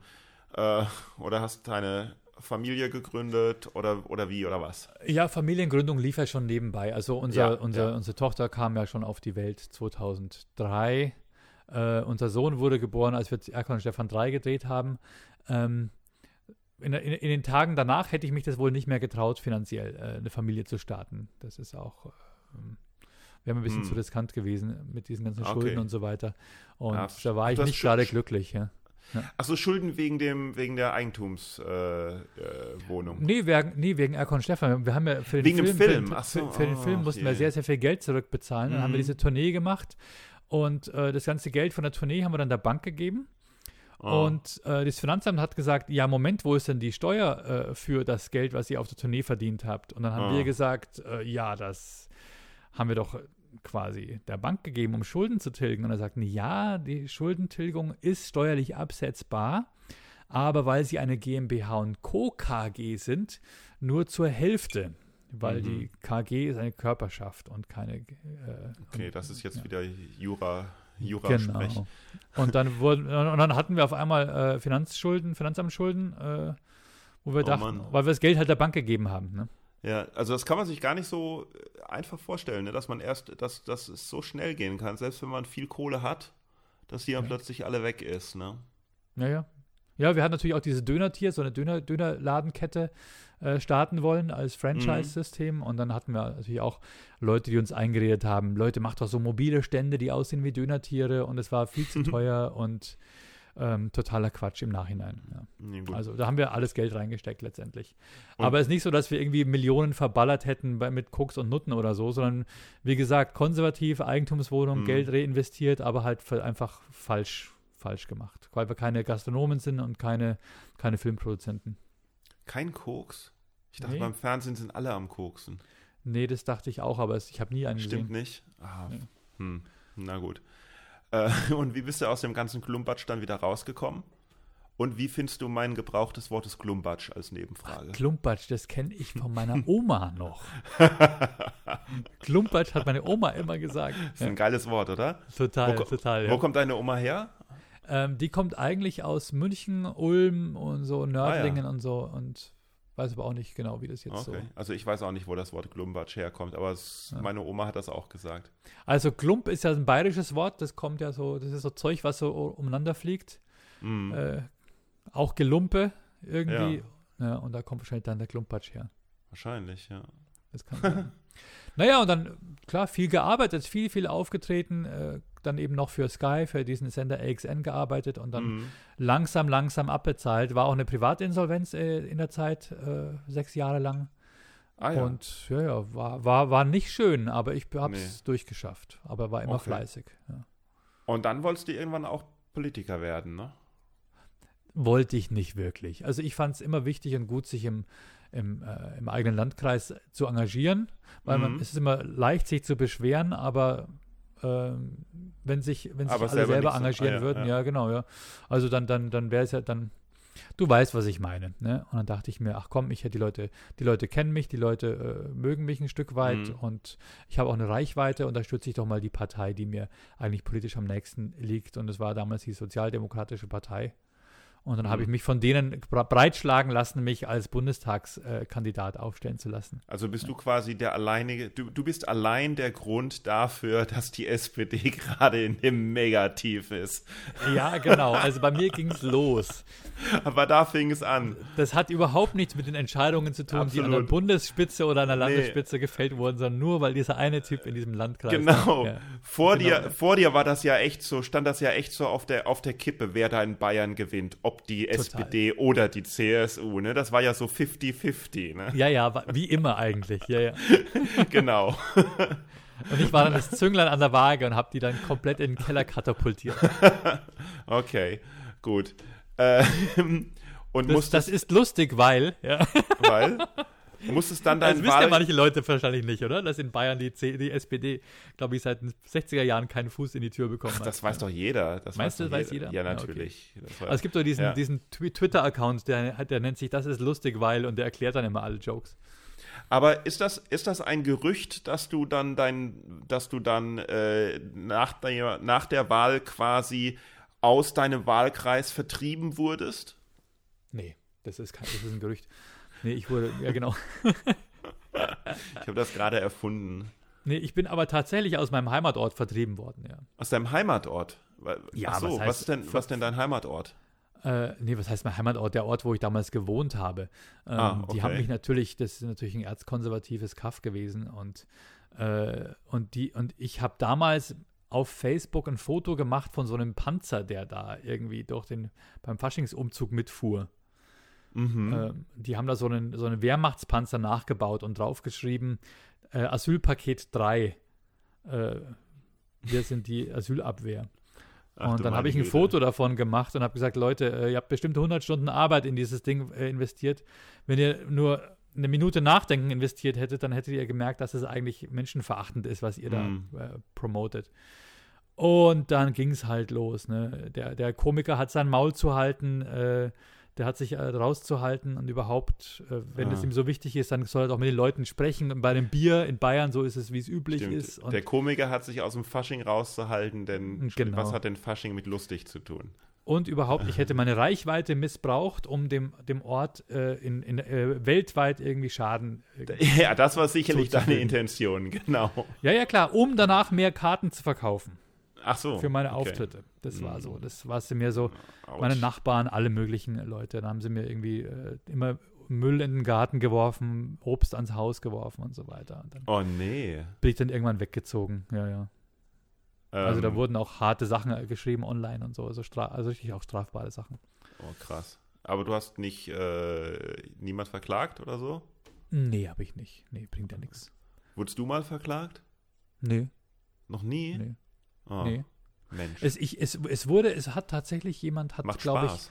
äh, oder hast deine Familie gegründet oder oder wie oder was? Ja, Familiengründung lief ja schon nebenbei. Also unser, Ja, unser, ja. unsere Tochter kam ja schon auf die Welt 2003. Äh, unser Sohn wurde geboren, als wir Erkan und Stefan 3 gedreht haben. Ähm, in, in, in den Tagen danach hätte ich mich das wohl nicht mehr getraut, finanziell äh, eine Familie zu starten. Das ist auch, ähm, wäre mir ein bisschen Hm. zu riskant gewesen mit diesen ganzen Okay. Schulden und so weiter. Und Ja, da war ich nicht gerade glücklich. Ja. Ja. Achso, Schulden wegen dem wegen der Eigentumswohnung. Äh, äh, nee, wegen, nee, wegen Erkon Stefan. Wir haben ja für den Wegen dem Film, Film, Für, ach so, für, für den ach Film mussten wir je. sehr, sehr viel Geld zurückbezahlen. Dann haben wir Mhm. diese Tournee gemacht und äh, das ganze Geld von der Tournee haben wir dann der Bank gegeben. Oh. Und äh, das Finanzamt hat gesagt, ja, Moment, wo ist denn die Steuer äh, für das Geld, was ihr auf der Tournee verdient habt? Und dann haben Ah. wir gesagt, äh, ja, das haben wir doch quasi der Bank gegeben, um Schulden zu tilgen. Und er sagten, ja, die Schuldentilgung ist steuerlich absetzbar, aber weil sie eine GmbH und Co. KG sind, nur zur Hälfte. Weil Mhm. die KG ist eine Körperschaft und keine. Äh, okay, das ist jetzt ja. wieder Jura, Jura Genau. Und dann wurden, und dann hatten wir auf einmal äh, Finanzschulden, Finanzamtsschulden, äh, wo wir Oh dachten, Mann. weil wir das Geld halt der Bank gegeben haben. Ne? Ja, also das kann man sich gar nicht so äh, einfach vorstellen, ne? dass man erst, dass, dass es so schnell gehen kann, selbst wenn man viel Kohle hat, dass die dann Ja. plötzlich alle weg ist, ne? Ja, ja. Ja, wir hatten natürlich auch diese Dönertier, so eine Döner, Dönerladenkette äh, starten wollen als Franchise-System. Und dann hatten wir natürlich auch Leute, die uns eingeredet haben, Leute, macht doch so mobile Stände, die aussehen wie Dönertiere. Und es war viel zu teuer und ähm, totaler Quatsch im Nachhinein. Ja. Nee. Also da haben wir alles Geld reingesteckt letztendlich. Und- Aber es ist nicht so, dass wir irgendwie Millionen verballert hätten bei, mit Koks und Nutten oder so, sondern wie gesagt, konservativ, Eigentumswohnung, Mhm. Geld reinvestiert, aber halt fa- einfach falsch, falsch gemacht. Weil wir keine Gastronomen sind und keine, keine Filmproduzenten. Kein Koks? Ich dachte, Nee. beim Fernsehen sind alle am Koksen. Nee, das dachte ich auch, aber ich habe nie einen Stimmt gesehen. nicht? Ah, Nee. hm. Na gut. Äh, und wie bist du aus dem ganzen Klumpatsch dann wieder rausgekommen? Und wie findest du mein Gebrauch des Wortes Klumpatsch als Nebenfrage? Klumpatsch, das kenne ich von meiner Oma noch. Klumpatsch hat meine Oma immer gesagt. Das ist ein geiles Wort, oder? Total, Wo total. Wo Ja. kommt deine Oma her? Ähm, die kommt eigentlich aus München, Ulm und so, Nördlingen und so und weiß aber auch nicht genau, wie das jetzt Okay. so. Also ich weiß auch nicht, wo das Wort Klumpatsch herkommt, aber es, Ja. meine Oma hat das auch gesagt. Also Klump ist ja ein bayerisches Wort, das kommt ja so, das ist so Zeug, was so umeinander fliegt. Mm. Äh, auch Gelumpe irgendwie. Ja. und da kommt wahrscheinlich dann der Klumpatsch her. Wahrscheinlich, ja. Das kann sein. naja, und dann, klar, viel gearbeitet, viel, viel aufgetreten, äh, dann eben noch für Sky, für diesen Sender AXN gearbeitet und dann Mm. langsam, langsam abbezahlt. War auch eine Privatinsolvenz äh, in der Zeit, äh, sechs Jahre lang. Ah ja. Und ja, ja, war, war, war nicht schön, aber ich habe es Nee. durchgeschafft. Aber war immer Okay. fleißig. Ja. Und dann wolltest du irgendwann auch Politiker werden, ne? Wollte ich nicht wirklich. Also ich fand es immer wichtig und gut, sich im, im, äh, im eigenen Landkreis zu engagieren, weil man, Mhm. es ist immer leicht, sich zu beschweren, aber ähm, wenn sich, wenn sich Aber alle selber selber nicht so- engagieren ah, ja, würden, ja. ja. genau, ja. Also dann, dann, dann wäre es ja dann, du weißt, was ich meine, ne? Und dann dachte ich mir, ach komm, ich die Leute, die Leute kennen mich, die Leute äh, mögen mich ein Stück weit Mhm. und ich habe auch eine Reichweite, unterstütze ich doch mal die Partei, die mir eigentlich politisch am nächsten liegt. Und es war damals die Sozialdemokratische Partei. Und dann habe Mhm. ich mich von denen bre- breitschlagen lassen, mich als Bundestagskandidat aufstellen zu lassen. Also bist du quasi der alleinige, du, du bist allein der Grund dafür, dass die SPD gerade in dem Megativ ist. Ja, genau. Also bei mir ging es los. Aber da fing es an. Das hat überhaupt nichts mit den Entscheidungen zu tun, die an der Absolut. Bundesspitze oder an der Nee. Landesspitze gefällt wurden, sondern nur, weil dieser eine Typ in diesem Landkreis. Genau. Ja. Vor, Genau. dir, vor dir war das ja echt so, stand das ja echt so auf der, auf der Kippe, wer da in Bayern gewinnt, ob die Total. SPD oder die CSU. Ne? Das war ja so 50-50. Ne? Ja, ja, wie immer eigentlich. Ja, ja. genau. Und ich war dann das Zünglein an der Waage und habe die dann komplett in den Keller katapultiert. Okay, gut. Ähm, und Das, das ist lustig, weil, ja, weil, musstest dann das dein wissen ja manche Leute wahrscheinlich nicht, oder? Dass in Bayern die, C die SPD, glaube ich, seit den 60er Jahren keinen Fuß in die Tür bekommen hat. das weiß doch jeder. Das Meinst weiß du, doch weiß jeder? Ja, Ja, okay. natürlich. Das war- Also es gibt doch diesen, Ja. diesen Twi- Twitter-Account, der, der nennt sich Das ist lustig, weil und der erklärt dann immer alle Jokes. Aber ist das, ist das ein Gerücht, dass du dann dein, dass du dann äh, nach, der, nach der Wahl quasi aus deinem Wahlkreis vertrieben wurdest? Nee, das ist kein, das ist ein Gerücht. Nee, ich wurde, ja genau. Ich habe das gerade erfunden. Nee, ich bin aber tatsächlich aus meinem Heimatort vertrieben worden, ja. Aus deinem Heimatort? Ja, Ach so, was heißt- ist denn, was ist denn dein Heimatort? Äh, nee, was heißt mein Heimatort? Der Ort, wo ich damals gewohnt habe. Ähm, Ah, Die haben okay. mich natürlich, das ist natürlich ein erzkonservatives Kaff gewesen und, äh, und, die, und ich habe damals auf Facebook ein Foto gemacht von so einem Panzer, der da irgendwie durch den, beim Faschingsumzug mitfuhr. Mhm. Äh, die haben da so einen, so einen Wehrmachtspanzer nachgebaut und draufgeschrieben, äh, Asylpaket 3. Äh, wir sind die Asylabwehr. Ach, und dann habe ich ein Güte. Foto davon gemacht und habe gesagt, Leute, äh, ihr habt bestimmt 100 Stunden Arbeit in dieses Ding äh, investiert. Wenn ihr nur eine Minute Nachdenken investiert hättet, dann hättet ihr gemerkt, dass es eigentlich menschenverachtend ist, was ihr mm. da äh, promotet. Und dann ging es halt los. Ne? Der, der Komiker hat sein Maul zu halten, äh, der hat sich äh, rauszuhalten und überhaupt, äh, wenn ah. es ihm so wichtig ist, dann soll er auch mit den Leuten sprechen. Und bei einem Bier in Bayern, so ist es, wie es üblich Stimmt. ist. Und der Komiker hat sich aus dem Fasching rauszuhalten, denn genau. was hat denn Fasching mit lustig zu tun? Und überhaupt, ich hätte meine Reichweite missbraucht, um dem, dem Ort äh, in, in äh, weltweit irgendwie Schaden. Äh, ja, das war sicherlich deine Intention, genau. Ja, ja, klar, um danach mehr Karten zu verkaufen. Ach so. Für meine okay. Auftritte. Das war so. Mhm. Das war mir so. Ouch. Meine Nachbarn, alle möglichen Leute, da haben sie mir irgendwie äh, immer Müll in den Garten geworfen, Obst ans Haus geworfen und so weiter. Und oh nee. Bin ich dann irgendwann weggezogen. Ja, ja. Ähm, also da ähm. wurden auch harte Sachen äh, geschrieben online und so. Also, also richtig auch strafbare Sachen. Oh, krass. Aber du hast nicht äh, niemand verklagt oder so? Nee, habe ich nicht. Nee, bringt ja nichts. Wurdest du mal verklagt? Nee. Noch nie? Nee. Oh, nee. Mensch. Es, ich, es, es wurde, es hat tatsächlich jemand, hat, glaube ich,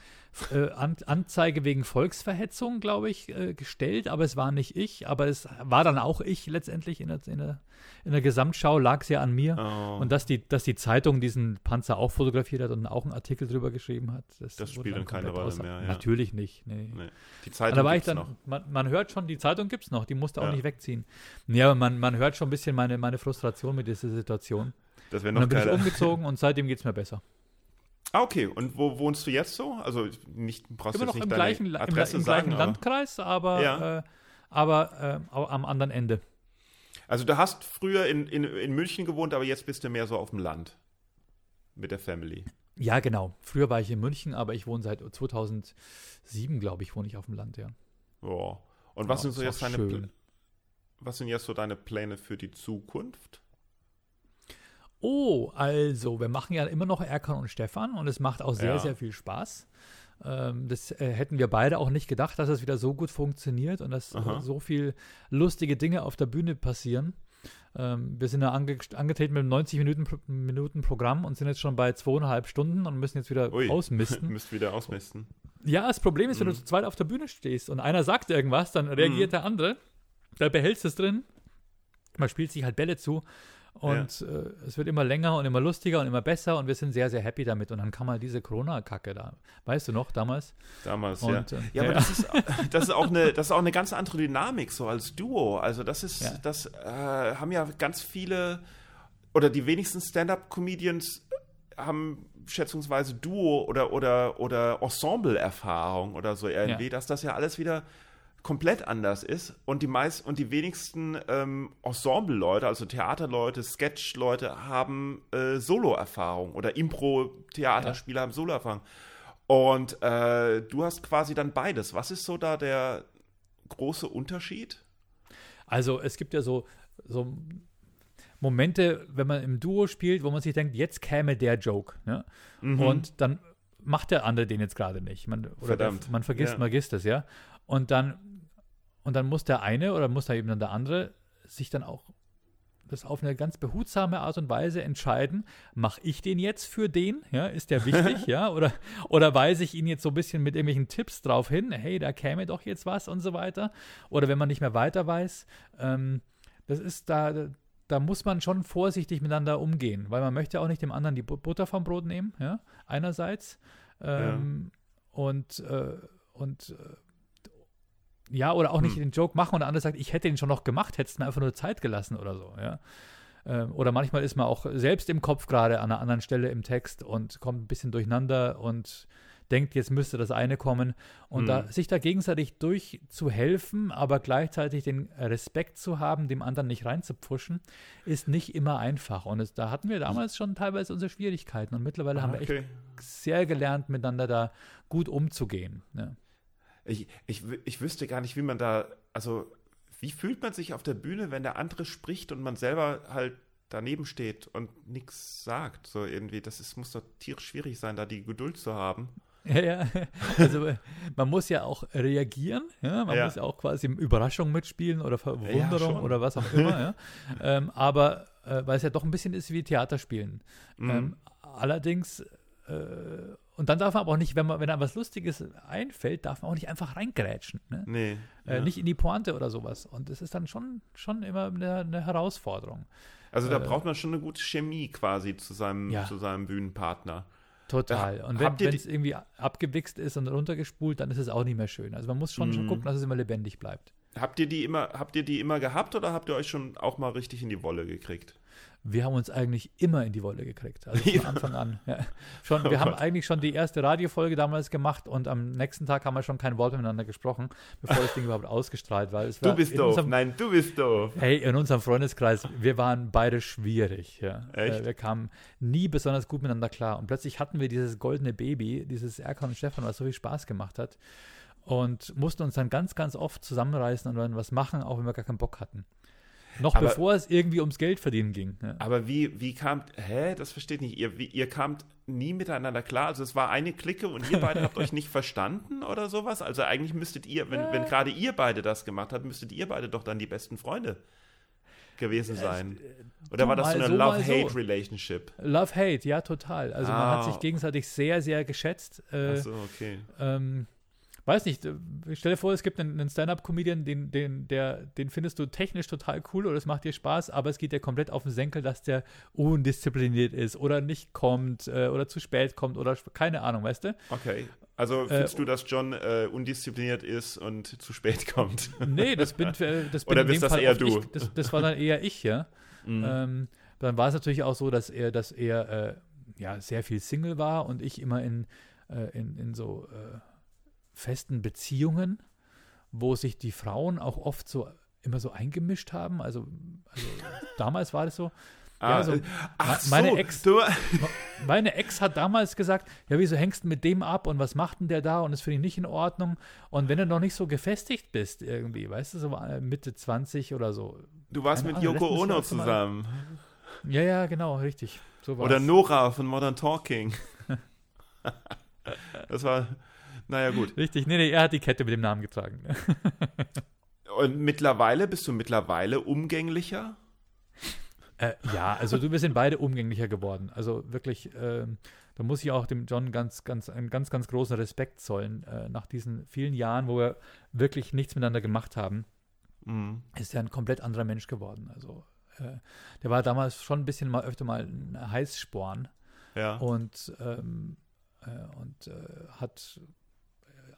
äh, An Anzeige wegen Volksverhetzung, glaube ich, äh, gestellt, aber es war nicht ich, aber es war dann auch ich letztendlich in der, in der, in der Gesamtschau, lag es ja an mir. Oh. Und dass die, dass die Zeitung diesen Panzer auch fotografiert hat und auch einen Artikel drüber geschrieben hat. Das, das spielt dann keine Rolle mehr. Ja. Natürlich nicht. Nee. nee. Die Zeitung gibt es noch. Man, man, hört schon, die Zeitung gibt es noch, die musste auch ja. nicht wegziehen. Nee, aber man, man hört schon ein bisschen meine, meine Frustration mit dieser Situation. Das wäre noch und dann bin ich umgezogen und seitdem geht es mir besser. Ah, okay. Und wo wohnst du jetzt so? Also nicht brauchst Immer du jetzt nicht im gleichen, Adresse im, im sagen, gleichen aber Landkreis, aber, ja. äh, aber äh, am anderen Ende. Also du hast früher in, in, in München gewohnt, aber jetzt bist du mehr so auf dem Land mit der Family. Ja, genau. Früher war ich in München, aber ich wohne seit 2007, glaube ich, wohne ich auf dem Land, ja. Ja. Und was ja, sind so jetzt deine Was sind jetzt so deine Pläne für die Zukunft? Oh, also, wir machen ja immer noch Erkan und Stefan und es macht auch sehr, ja. sehr viel Spaß. Ähm, das äh, hätten wir beide auch nicht gedacht, dass es wieder so gut funktioniert und dass äh, so viel lustige Dinge auf der Bühne passieren. Ähm, wir sind ja ange angetreten mit einem 90 Minuten, Minuten Programm und sind jetzt schon bei zweieinhalb Stunden und müssen jetzt wieder Ui, ausmisten. müsst wieder ausmisten. Ja, das Problem ist, wenn mhm. du zu zweit auf der Bühne stehst und einer sagt irgendwas, dann reagiert mhm. der andere, da behältst du es drin. Man spielt sich halt Bälle zu und ja. äh, es wird immer länger und immer lustiger und immer besser und wir sind sehr, sehr happy damit. Und dann kam mal diese Corona-Kacke da. Weißt du noch, damals? Damals, und, ja. Äh, ja, aber Das, ist, das, ist auch eine, das ist auch eine ganz andere Dynamik, so als Duo. Also, das ist, ja. das äh, haben ja ganz viele oder die wenigsten Stand-up-Comedians haben schätzungsweise Duo oder, oder, oder Ensemble-Erfahrung oder so irgendwie, dass das ja alles wieder komplett anders ist und die meist und die wenigsten ähm, Ensemble-Leute, also Theaterleute, Sketch-Leute haben äh, Solo-Erfahrung oder Impro-Theaterspieler ja. haben Solo-Erfahrung. Und äh, du hast quasi dann beides. Was ist so da der große Unterschied? Also es gibt ja so, so Momente, wenn man im Duo spielt, wo man sich denkt, jetzt käme der Joke. Ne? Mhm. Und dann macht der andere den jetzt gerade nicht. Man, der, man vergisst, ja. man vergisst es, ja. Und dann und dann muss der eine oder muss da eben dann der andere sich dann auch das auf eine ganz behutsame Art und Weise entscheiden, mache ich den jetzt für den, ja, ist der wichtig, ja, oder, oder weise ich ihn jetzt so ein bisschen mit irgendwelchen Tipps drauf hin, hey, da käme doch jetzt was und so weiter, oder wenn man nicht mehr weiter weiß, ähm, das ist da, da muss man schon vorsichtig miteinander umgehen, weil man möchte auch nicht dem anderen die Butter vom Brot nehmen, ja, einerseits, ähm, ja. und, äh, und äh, ja, oder auch nicht hm. den Joke machen und der andere sagt, ich hätte ihn schon noch gemacht, hättest mir einfach nur Zeit gelassen oder so, ja. Ähm, oder manchmal ist man auch selbst im Kopf gerade an einer anderen Stelle im Text und kommt ein bisschen durcheinander und denkt, jetzt müsste das eine kommen. Und hm. da, sich da gegenseitig durchzuhelfen, aber gleichzeitig den Respekt zu haben, dem anderen nicht reinzupfuschen, ist nicht immer einfach. Und es, da hatten wir damals schon teilweise unsere Schwierigkeiten. Und mittlerweile ah, haben wir okay. echt sehr gelernt, miteinander da gut umzugehen. Ja. Ich, ich, ich wüsste gar nicht, wie man da, also wie fühlt man sich auf der Bühne, wenn der andere spricht und man selber halt daneben steht und nichts sagt. So irgendwie, das ist, muss doch tierisch schwierig sein, da die Geduld zu haben. Ja, ja. Also man muss ja auch reagieren, ja? man Ja. muss ja auch quasi Überraschung mitspielen oder Verwunderung schon. oder was auch immer. ja? ähm, aber äh, weil es ja doch ein bisschen ist wie Theaterspielen. Mhm. Ähm, allerdings, äh, und dann darf man aber auch nicht, wenn man, wenn einem was Lustiges einfällt, darf man auch nicht einfach reingrätschen. Ne? nee. Äh, ja. Nicht in die Pointe oder sowas. Und das ist dann schon, schon immer eine, eine Herausforderung. Also da äh, braucht man schon eine gute Chemie quasi zu seinem, Ja. zu seinem Bühnenpartner. Total. Da- Und wenn es irgendwie abgewichst ist und runtergespult, dann ist es auch nicht mehr schön. Also man muss schon, schon Mhm. gucken, dass es immer lebendig bleibt. Habt ihr die immer, habt ihr die immer gehabt oder habt ihr euch schon auch mal richtig in die Wolle gekriegt? Wir haben uns eigentlich immer in die Wolle gekriegt. Also von. Anfang an. Ja. Schon, wir Oh haben Gott. eigentlich schon die erste Radiofolge damals gemacht und am nächsten Tag haben wir schon kein Wort miteinander gesprochen, bevor das Ding überhaupt ausgestrahlt war. Es war Du bist doof. Unserem, Nein, du bist doof. Hey, in unserem Freundeskreis, wir waren beide schwierig. Ja. Echt? Äh, wir kamen nie besonders gut miteinander klar. Und plötzlich hatten wir dieses goldene Baby, dieses Erkan und Stefan, was so viel Spaß gemacht hat. Und mussten uns dann ganz, ganz oft zusammenreißen und dann was machen, auch wenn wir gar keinen Bock hatten. Noch Aber- bevor es irgendwie ums Geld verdienen ging. Ja. Aber wie, wie kamt, hä, das versteht nicht, ihr, wie, ihr kamt nie miteinander klar, also es war eine Clique und ihr beide habt euch nicht verstanden oder sowas? Also eigentlich müsstet ihr, wenn, wenn gerade ihr beide das gemacht habt, müsstet ihr beide doch dann die besten Freunde gewesen sein. Oder du, war das so eine so, mal so. Love-Hate-Relationship? Love-Hate, ja, total. Also man Ah. hat sich gegenseitig sehr, sehr geschätzt. Äh, Achso, okay. ähm, weiß nicht, äh, stell dir vor, es gibt einen, einen Stand-Up-Comedian, den, den, der, den findest du technisch total cool oder es macht dir Spaß, aber es geht dir komplett auf den Senkel, dass der undiszipliniert ist oder nicht kommt äh, oder zu spät kommt oder keine Ahnung, weißt du? Okay. Also findest du, dass John äh, undiszipliniert ist und zu spät kommt? Nee, das bin, äh, das bin Oder in bist dem das Fall eher du? Ich, das, das war dann eher ich, ja. Mhm. Ähm, dann war es natürlich auch so, dass er, dass er äh, ja, sehr viel Single war und ich immer in, äh, in, in so äh, festen Beziehungen, wo sich die Frauen auch oft so immer so eingemischt haben. Also, also damals war das so. Ah, so, äh, ach so, meine Ex- du, Meine Ex hat damals gesagt, ja, wieso hängst du mit dem ab und was macht denn der da und das finde ich nicht in Ordnung. Und wenn du noch nicht so gefestigt bist irgendwie, weißt du, so äh, Mitte 20 oder so. du warst mit Ahnung, Yoko Ono zusammen. Ja, ja, genau, richtig. So. Oder Nora von Modern Talking. das war, naja gut. Richtig, nee, nee, er hat die Kette mit dem Namen getragen. Und mittlerweile, bist du mittlerweile umgänglicher? äh, ja, also du, wir sind beide umgänglicher geworden. Also wirklich, ähm, da muss ich auch dem John ganz, ganz, einen ganz, ganz großen Respekt zollen. Äh, nach diesen vielen Jahren, wo wir wirklich nichts miteinander gemacht haben, Mhm. ist er ein komplett anderer Mensch geworden. Also äh, der war damals schon ein bisschen mal öfter mal ein Heißsporn Ja. und, ähm, äh, und äh, hat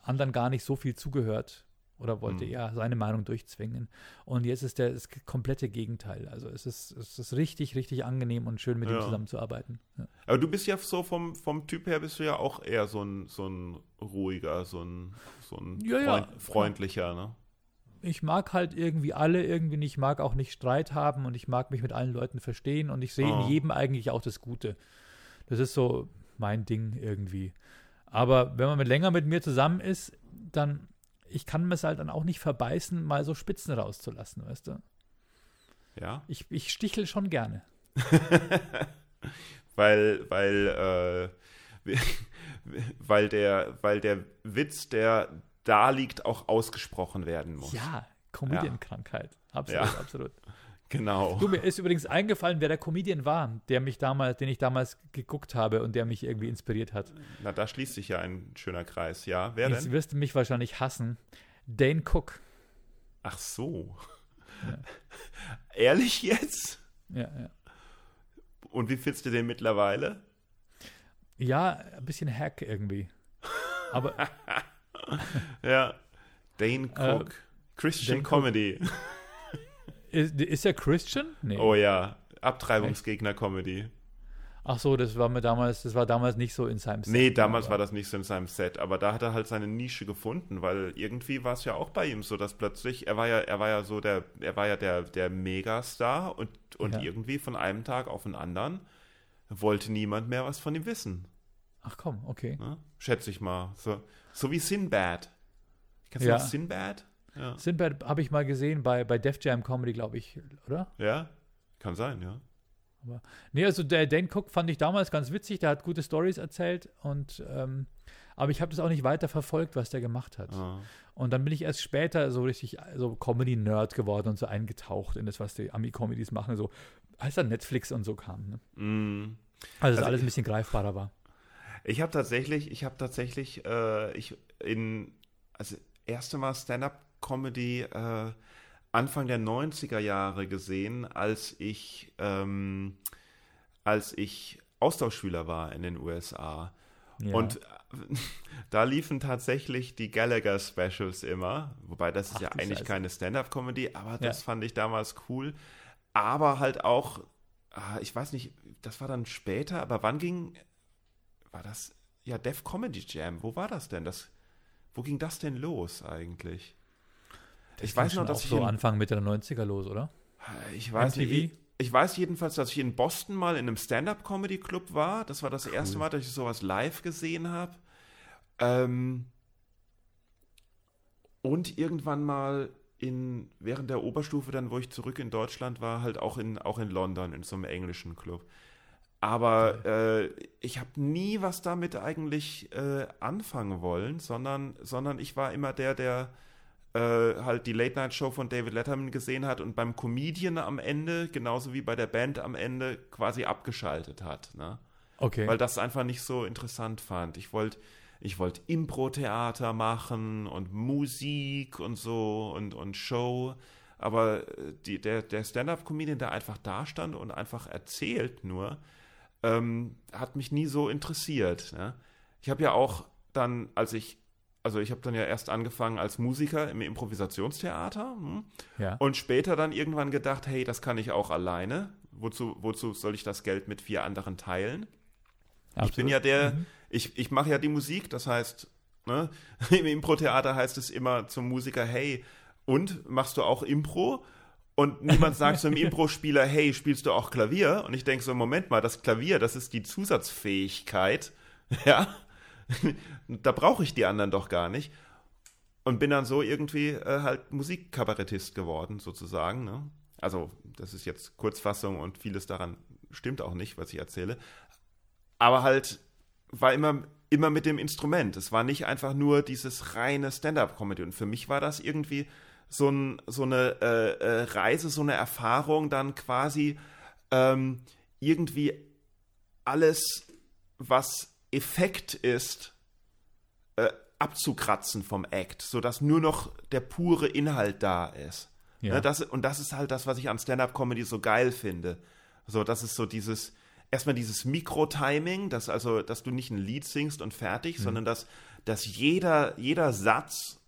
anderen gar nicht so viel zugehört oder wollte Hm. eher seine Meinung durchzwingen. Und jetzt ist der das komplette Gegenteil. Also es ist, es ist richtig, richtig angenehm und schön, mit ihm Ja. zusammenzuarbeiten. Ja. Aber du bist ja so vom, vom Typ her bist du ja auch eher so ein, so ein ruhiger, so ein, so ein Ja, freund, freundlicher, ne? Ich mag halt irgendwie alle irgendwie nicht, ich mag auch nicht Streit haben und ich mag mich mit allen Leuten verstehen und ich sehe Oh. in jedem eigentlich auch das Gute. Das ist so mein Ding irgendwie. Aber wenn man mit länger mit mir zusammen ist, dann, ich kann mir es halt dann auch nicht verbeißen, mal so Spitzen rauszulassen, weißt du? Ja. Ich, ich stichel schon gerne. weil, weil, äh, weil der, weil der Witz, der da liegt, auch ausgesprochen werden muss. Ja, Comedian-Krankheit. Absolut, Ja. absolut. Genau. Du, mir ist übrigens eingefallen, wer der Comedian war, der mich damals, den ich damals geguckt habe und der mich irgendwie inspiriert hat. Na, da schließt sich ja ein schöner Kreis. Ja, wer Jetzt denn? wirst du mich wahrscheinlich hassen. Dane Cook. Ach so. Ja. Ehrlich jetzt? Ja, ja. Und wie findest du den mittlerweile? ja, ein bisschen Hack irgendwie. Aber Ja. Dane Cook. Christian Äh, Dane Cook. Ist, ist er Christian? Nee. Oh ja. Abtreibungsgegner-Comedy. Ach so, das war mir damals, das war damals nicht so in seinem Set. Nee, damals aber- war das nicht so in seinem Set, aber da hat er halt seine Nische gefunden, weil irgendwie war es ja auch bei ihm so, dass plötzlich, er war ja, er war ja so der, er war ja der, der Megastar und, und Ja. irgendwie von einem Tag auf den anderen wollte niemand mehr was von ihm wissen. Ach komm, okay. Ne? Schätze ich mal. So, so wie Sinbad. Kennst du Ja. noch Sinbad? Ja. Sinbad habe ich mal gesehen bei, bei Def Jam Comedy, glaube ich, oder? ja, kann sein, ja. Aber, nee, also der Dan Cook fand ich damals ganz witzig, der hat gute Stories erzählt und ähm, aber ich habe das auch nicht weiter verfolgt, was der gemacht hat. Ah. Und dann bin ich erst später so richtig so Comedy-Nerd geworden und so eingetaucht in das, was die Ami-Comedies machen, so als dann Netflix und so kam. Ne? Mm. Also, Also alles ich- ein bisschen greifbarer war. Ich habe tatsächlich, ich habe tatsächlich, äh, ich in, also erste Mal Stand-up-Comedy äh, Anfang der 90er Jahre gesehen, als ich, ähm, als ich Austauschschüler war in den USA. Ja. Und äh, da liefen tatsächlich die Gallagher Specials immer, wobei das ist Ach ja eigentlich Scheiße. keine Stand-up-Comedy, aber das Ja. fand ich damals cool. Aber halt auch, ah, ich weiß nicht, das war dann später, aber wann ging, war das, ja, Def Comedy Jam, wo war das denn? Das, wo ging das denn los eigentlich? Das ich weiß noch, dass auch ich so Anfang Mitte der 90er los, oder? Ich weiß MTV? nicht. Ich weiß jedenfalls, dass ich in Boston mal in einem Stand-up-Comedy-Club war. Das war das erste Mal, dass ich sowas live gesehen habe. Ähm, und irgendwann mal in, während der Oberstufe, dann, wo ich zurück in Deutschland war, halt auch in, auch in London, in so einem englischen Club. Aber äh, ich habe nie was damit eigentlich äh, anfangen wollen, sondern, sondern ich war immer der, der halt die Late-Night-Show von David Letterman gesehen hat und beim Comedian am Ende, genauso wie bei der Band am Ende, quasi abgeschaltet hat. Ne? Okay. Weil das einfach nicht so interessant fand. Ich wollte ich wollt Impro-Theater machen und Musik und so und, und Show. Aber äh, die, der, der Stand-Up-Comedian, der einfach da stand und einfach erzählt nur, ähm, hat mich nie so interessiert. Ne? Ich habe ja auch dann, als ich, also ich habe dann ja erst angefangen als Musiker im Improvisationstheater hm? ja. und später dann irgendwann gedacht, hey, das kann ich auch alleine. Wozu, wozu soll ich das Geld mit vier anderen teilen? Ich bin ja der, Mhm. ich, ich mache ja die Musik, das heißt, ne, im Impro-Theater heißt es immer zum Musiker, hey, und machst du auch Impro? Und niemand sagt zum Impro-Spieler, hey, spielst du auch Klavier? Und ich denke so, Moment mal, das Klavier, das ist die Zusatzfähigkeit, ja, da brauche ich die anderen doch gar nicht. Und bin dann so irgendwie äh, halt Musikkabarettist geworden, sozusagen. Ne? Also, das ist jetzt Kurzfassung und vieles daran stimmt auch nicht, was ich erzähle. Aber halt war immer, immer mit dem Instrument. Es war nicht einfach nur dieses reine Stand-up-Comedy. Und für mich war das irgendwie so, ein, so eine äh, äh, Reise, so eine Erfahrung, dann quasi ähm, irgendwie alles, was Effekt ist, äh, abzukratzen vom Act, sodass nur noch der pure Inhalt da ist. Ja. Ne, das, und das ist halt das, was ich an Stand-up-Comedy so geil finde. So, das ist so dieses, erstmal dieses Mikro-Timing, dass also, dass du nicht ein Lied singst und fertig, sondern dass, dass jeder, jeder Satz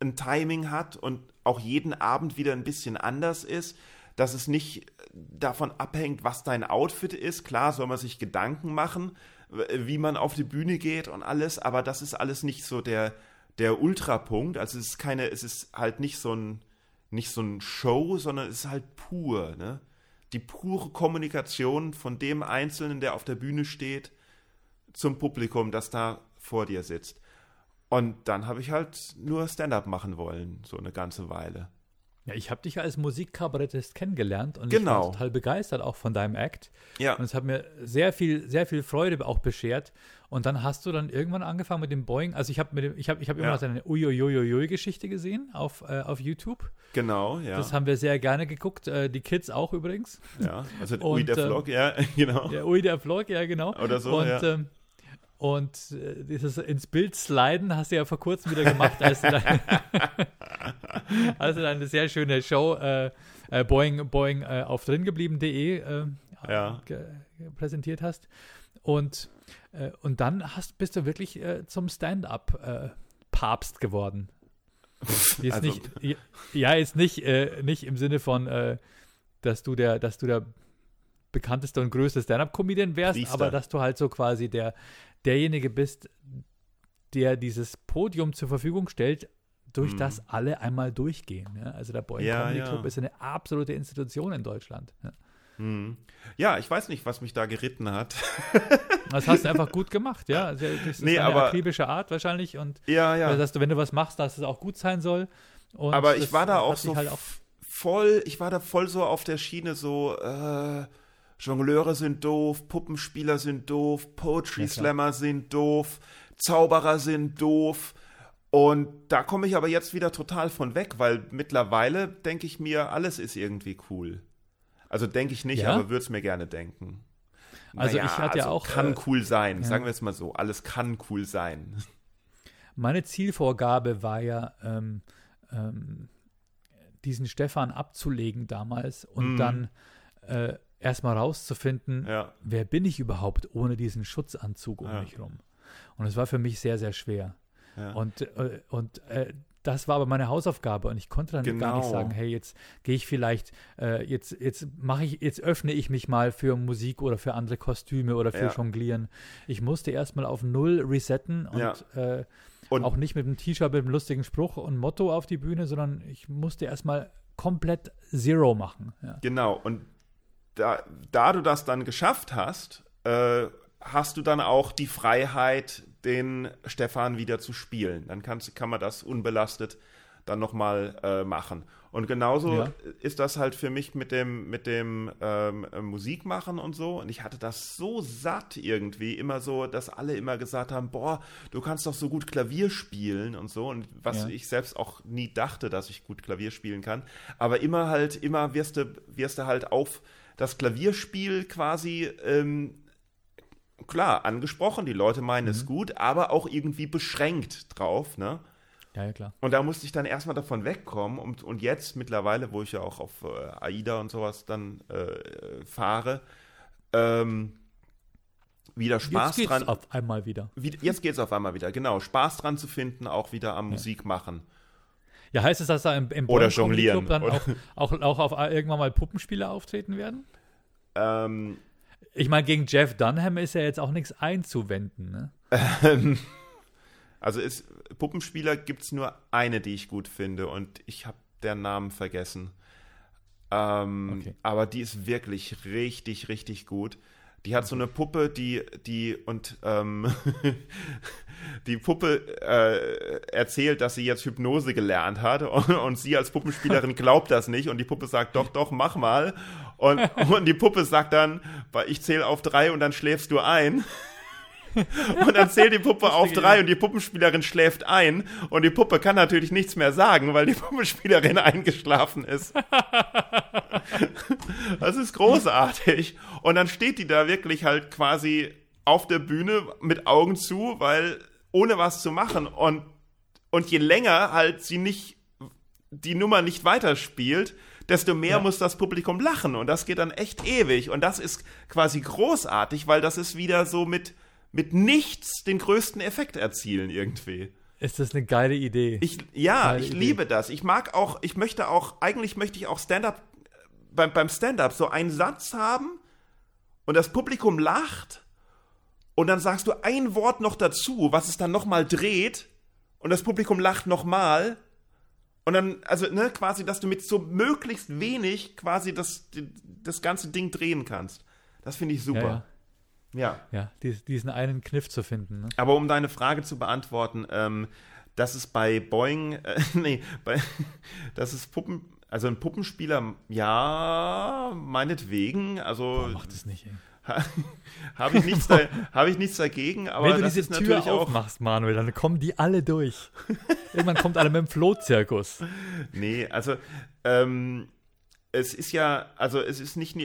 ein Timing hat und auch jeden Abend wieder ein bisschen anders ist, dass es nicht davon abhängt, was dein Outfit ist. Klar soll man sich Gedanken machen, wie man auf die Bühne geht und alles, aber das ist alles nicht so der, der Ultrapunkt. Also es ist keine, es ist halt nicht so ein, nicht so ein Show, sondern es ist halt pur, ne? Die pure Kommunikation von dem Einzelnen, der auf der Bühne steht, zum Publikum, das da vor dir sitzt. Und dann habe ich halt nur Stand-up machen wollen, so eine ganze Weile. Ja, ich habe dich als Musikkabarettist kennengelernt und ich Genau. war total begeistert auch von deinem Act. Ja. Und es hat mir sehr viel, sehr viel Freude auch beschert. Und dann hast du dann irgendwann angefangen mit dem Boing. Also ich habe mit dem, ich habe, ich habe immer Ja. noch deine Uiuiuiui-Geschichte gesehen auf, äh, auf YouTube. Genau, ja. Das haben wir sehr gerne geguckt. Äh, die Kids auch übrigens. ja. Also Und, Ui, der ähm, Vlog, ja, genau. Der Ui, der Vlog, ja genau. Oder so, Und, ja. ähm, und äh, dieses ins Bild sliden hast du ja vor kurzem wieder gemacht, als du deine, als du deine sehr schöne Show äh, äh, Boeing, Boeing äh, auf dringeblieben.de äh, Ja. präsentiert hast. Und, äh, und dann hast, bist du wirklich zum Stand-up-Papst geworden. Jetzt Also- nicht, ja, jetzt nicht, nicht im Sinne von, dass du der, dass du der bekannteste und größte Stand-up-Comedian wärst, Priester. aber dass du halt so quasi der, derjenige bist, der dieses Podium zur Verfügung stellt, durch Mhm. das alle einmal durchgehen. Ja? Also der Boeing Ja, Comedy ja. Club ist eine absolute Institution in Deutschland. Ja. Hm. Ja, ich weiß nicht, was mich da geritten hat. Das hast du einfach gut gemacht, ja. Also das ist Nee, eine aber- akribische Art wahrscheinlich und ja, ja. äh, dass du, wenn du was machst, dass es auch gut sein soll. Und Aber ich war da auch so halt auch voll, ich war da voll so auf der Schiene so, äh, Jongleure sind doof, Puppenspieler sind doof, Poetry Slammer sind doof, Zauberer sind doof. Und da komme ich aber jetzt wieder total von weg, weil mittlerweile denke ich mir, alles ist irgendwie cool. Also denke ich nicht, Ja? aber würde es mir gerne denken. Also ich hatte ja auch, Kann äh, cool sein, ja. sagen wir es mal so. Alles kann cool sein. Meine Zielvorgabe war ja, ähm, ähm, diesen Stefan abzulegen damals und Mhm. dann äh, erstmal rauszufinden, Ja. wer bin ich überhaupt ohne diesen Schutzanzug um Ja. mich rum. Und es war für mich sehr, sehr schwer. ja. Und, äh, und äh, das war aber meine Hausaufgabe und ich konnte dann gar nicht Genau. sagen, hey, jetzt gehe ich vielleicht, äh, jetzt, jetzt mache ich, jetzt öffne ich mich mal für Musik oder für andere Kostüme oder für Ja. Jonglieren. Ich musste erstmal auf null resetten und, Ja. äh, Und- auch nicht mit einem T-Shirt mit einem lustigen Spruch und Motto auf die Bühne, sondern ich musste erstmal komplett Zero machen. Ja. Genau, und da, da du das dann geschafft hast, äh, hast du dann auch die Freiheit, den Stefan wieder zu spielen. Dann kannst, kann man das unbelastet dann nochmal äh, machen. Und genauso Ja. ist das halt für mich mit dem, mit dem ähm, äh, Musikmachen und so. Und ich hatte das so satt irgendwie, immer so, dass alle immer gesagt haben, boah, du kannst doch so gut Klavier spielen und so. Und was Ja. ich selbst auch nie dachte, dass ich gut Klavier spielen kann. Aber immer halt, immer wirst du, wirst du halt auf das Klavierspiel quasi ähm, klar angesprochen. Die Leute meinen es gut, aber auch irgendwie beschränkt drauf, ne? ja, ja, klar. Und da musste ich dann erstmal davon wegkommen. Und, und jetzt mittlerweile, wo ich ja auch auf äh, AIDA und sowas dann äh, fahre, ähm, wieder Spaß Jetzt geht's dran. auf einmal wieder. Wie, jetzt geht es auf einmal wieder, genau. Spaß dran zu finden, auch wieder am Musik machen. Ja, heißt es, dass da im, im Oder jonglieren. Dann Oder- auch, auch, auch auf irgendwann mal Puppenspieler auftreten werden? Ähm, Ich meine, gegen Jeff Dunham ist ja jetzt auch nichts einzuwenden, ne? also ist, Puppenspieler gibt es nur eine, die ich gut finde und ich habe deren Namen vergessen. Ähm, Okay. Aber die ist wirklich richtig, richtig gut. Die hat so eine Puppe, die, die und ähm, die Puppe äh, erzählt, dass sie jetzt Hypnose gelernt hat und, und sie als Puppenspielerin glaubt das nicht und die Puppe sagt, doch, doch, mach mal. Und, und die Puppe sagt dann, ich zähle auf drei und dann schläfst du ein. Und dann zählt die Puppe auf drei und die Puppenspielerin schläft ein und die Puppe kann natürlich nichts mehr sagen, weil die Puppenspielerin eingeschlafen ist. Das ist großartig. Und dann steht die da wirklich halt quasi auf der Bühne mit Augen zu, weil ohne was zu machen und und je länger halt sie nicht die Nummer nicht weiterspielt, desto mehr Ja. muss das Publikum lachen und das geht dann echt ewig und das ist quasi großartig, weil das ist wieder so mit mit nichts den größten Effekt erzielen irgendwie. Ist das eine geile Idee? Ich ja, Geile ich Idee. liebe das. Ich mag auch, ich möchte auch eigentlich möchte ich auch Stand-up beim beim Stand-up so einen Satz haben und das Publikum lacht und dann sagst du ein Wort noch dazu, was es dann noch mal dreht und das Publikum lacht noch mal und dann also ne quasi, dass du mit so möglichst wenig quasi das das ganze Ding drehen kannst. Das finde ich super. ja. ja. Ja dies, diesen einen Kniff zu finden. Ne? Aber um deine Frage zu beantworten, ähm, dass es bei Boeing, äh, nee, bei, dass es Puppen, also ein Puppenspieler, ja, meinetwegen, also Boah, mach das nicht, ey. habe ich, nichts da, hab ich nichts dagegen, aber Wenn du das diese ist Tür aufmachst, Manuel, dann kommen die alle durch. Irgendwann kommt alle mit dem Flohzirkus. Nee, also ähm, es ist ja, also es ist nicht,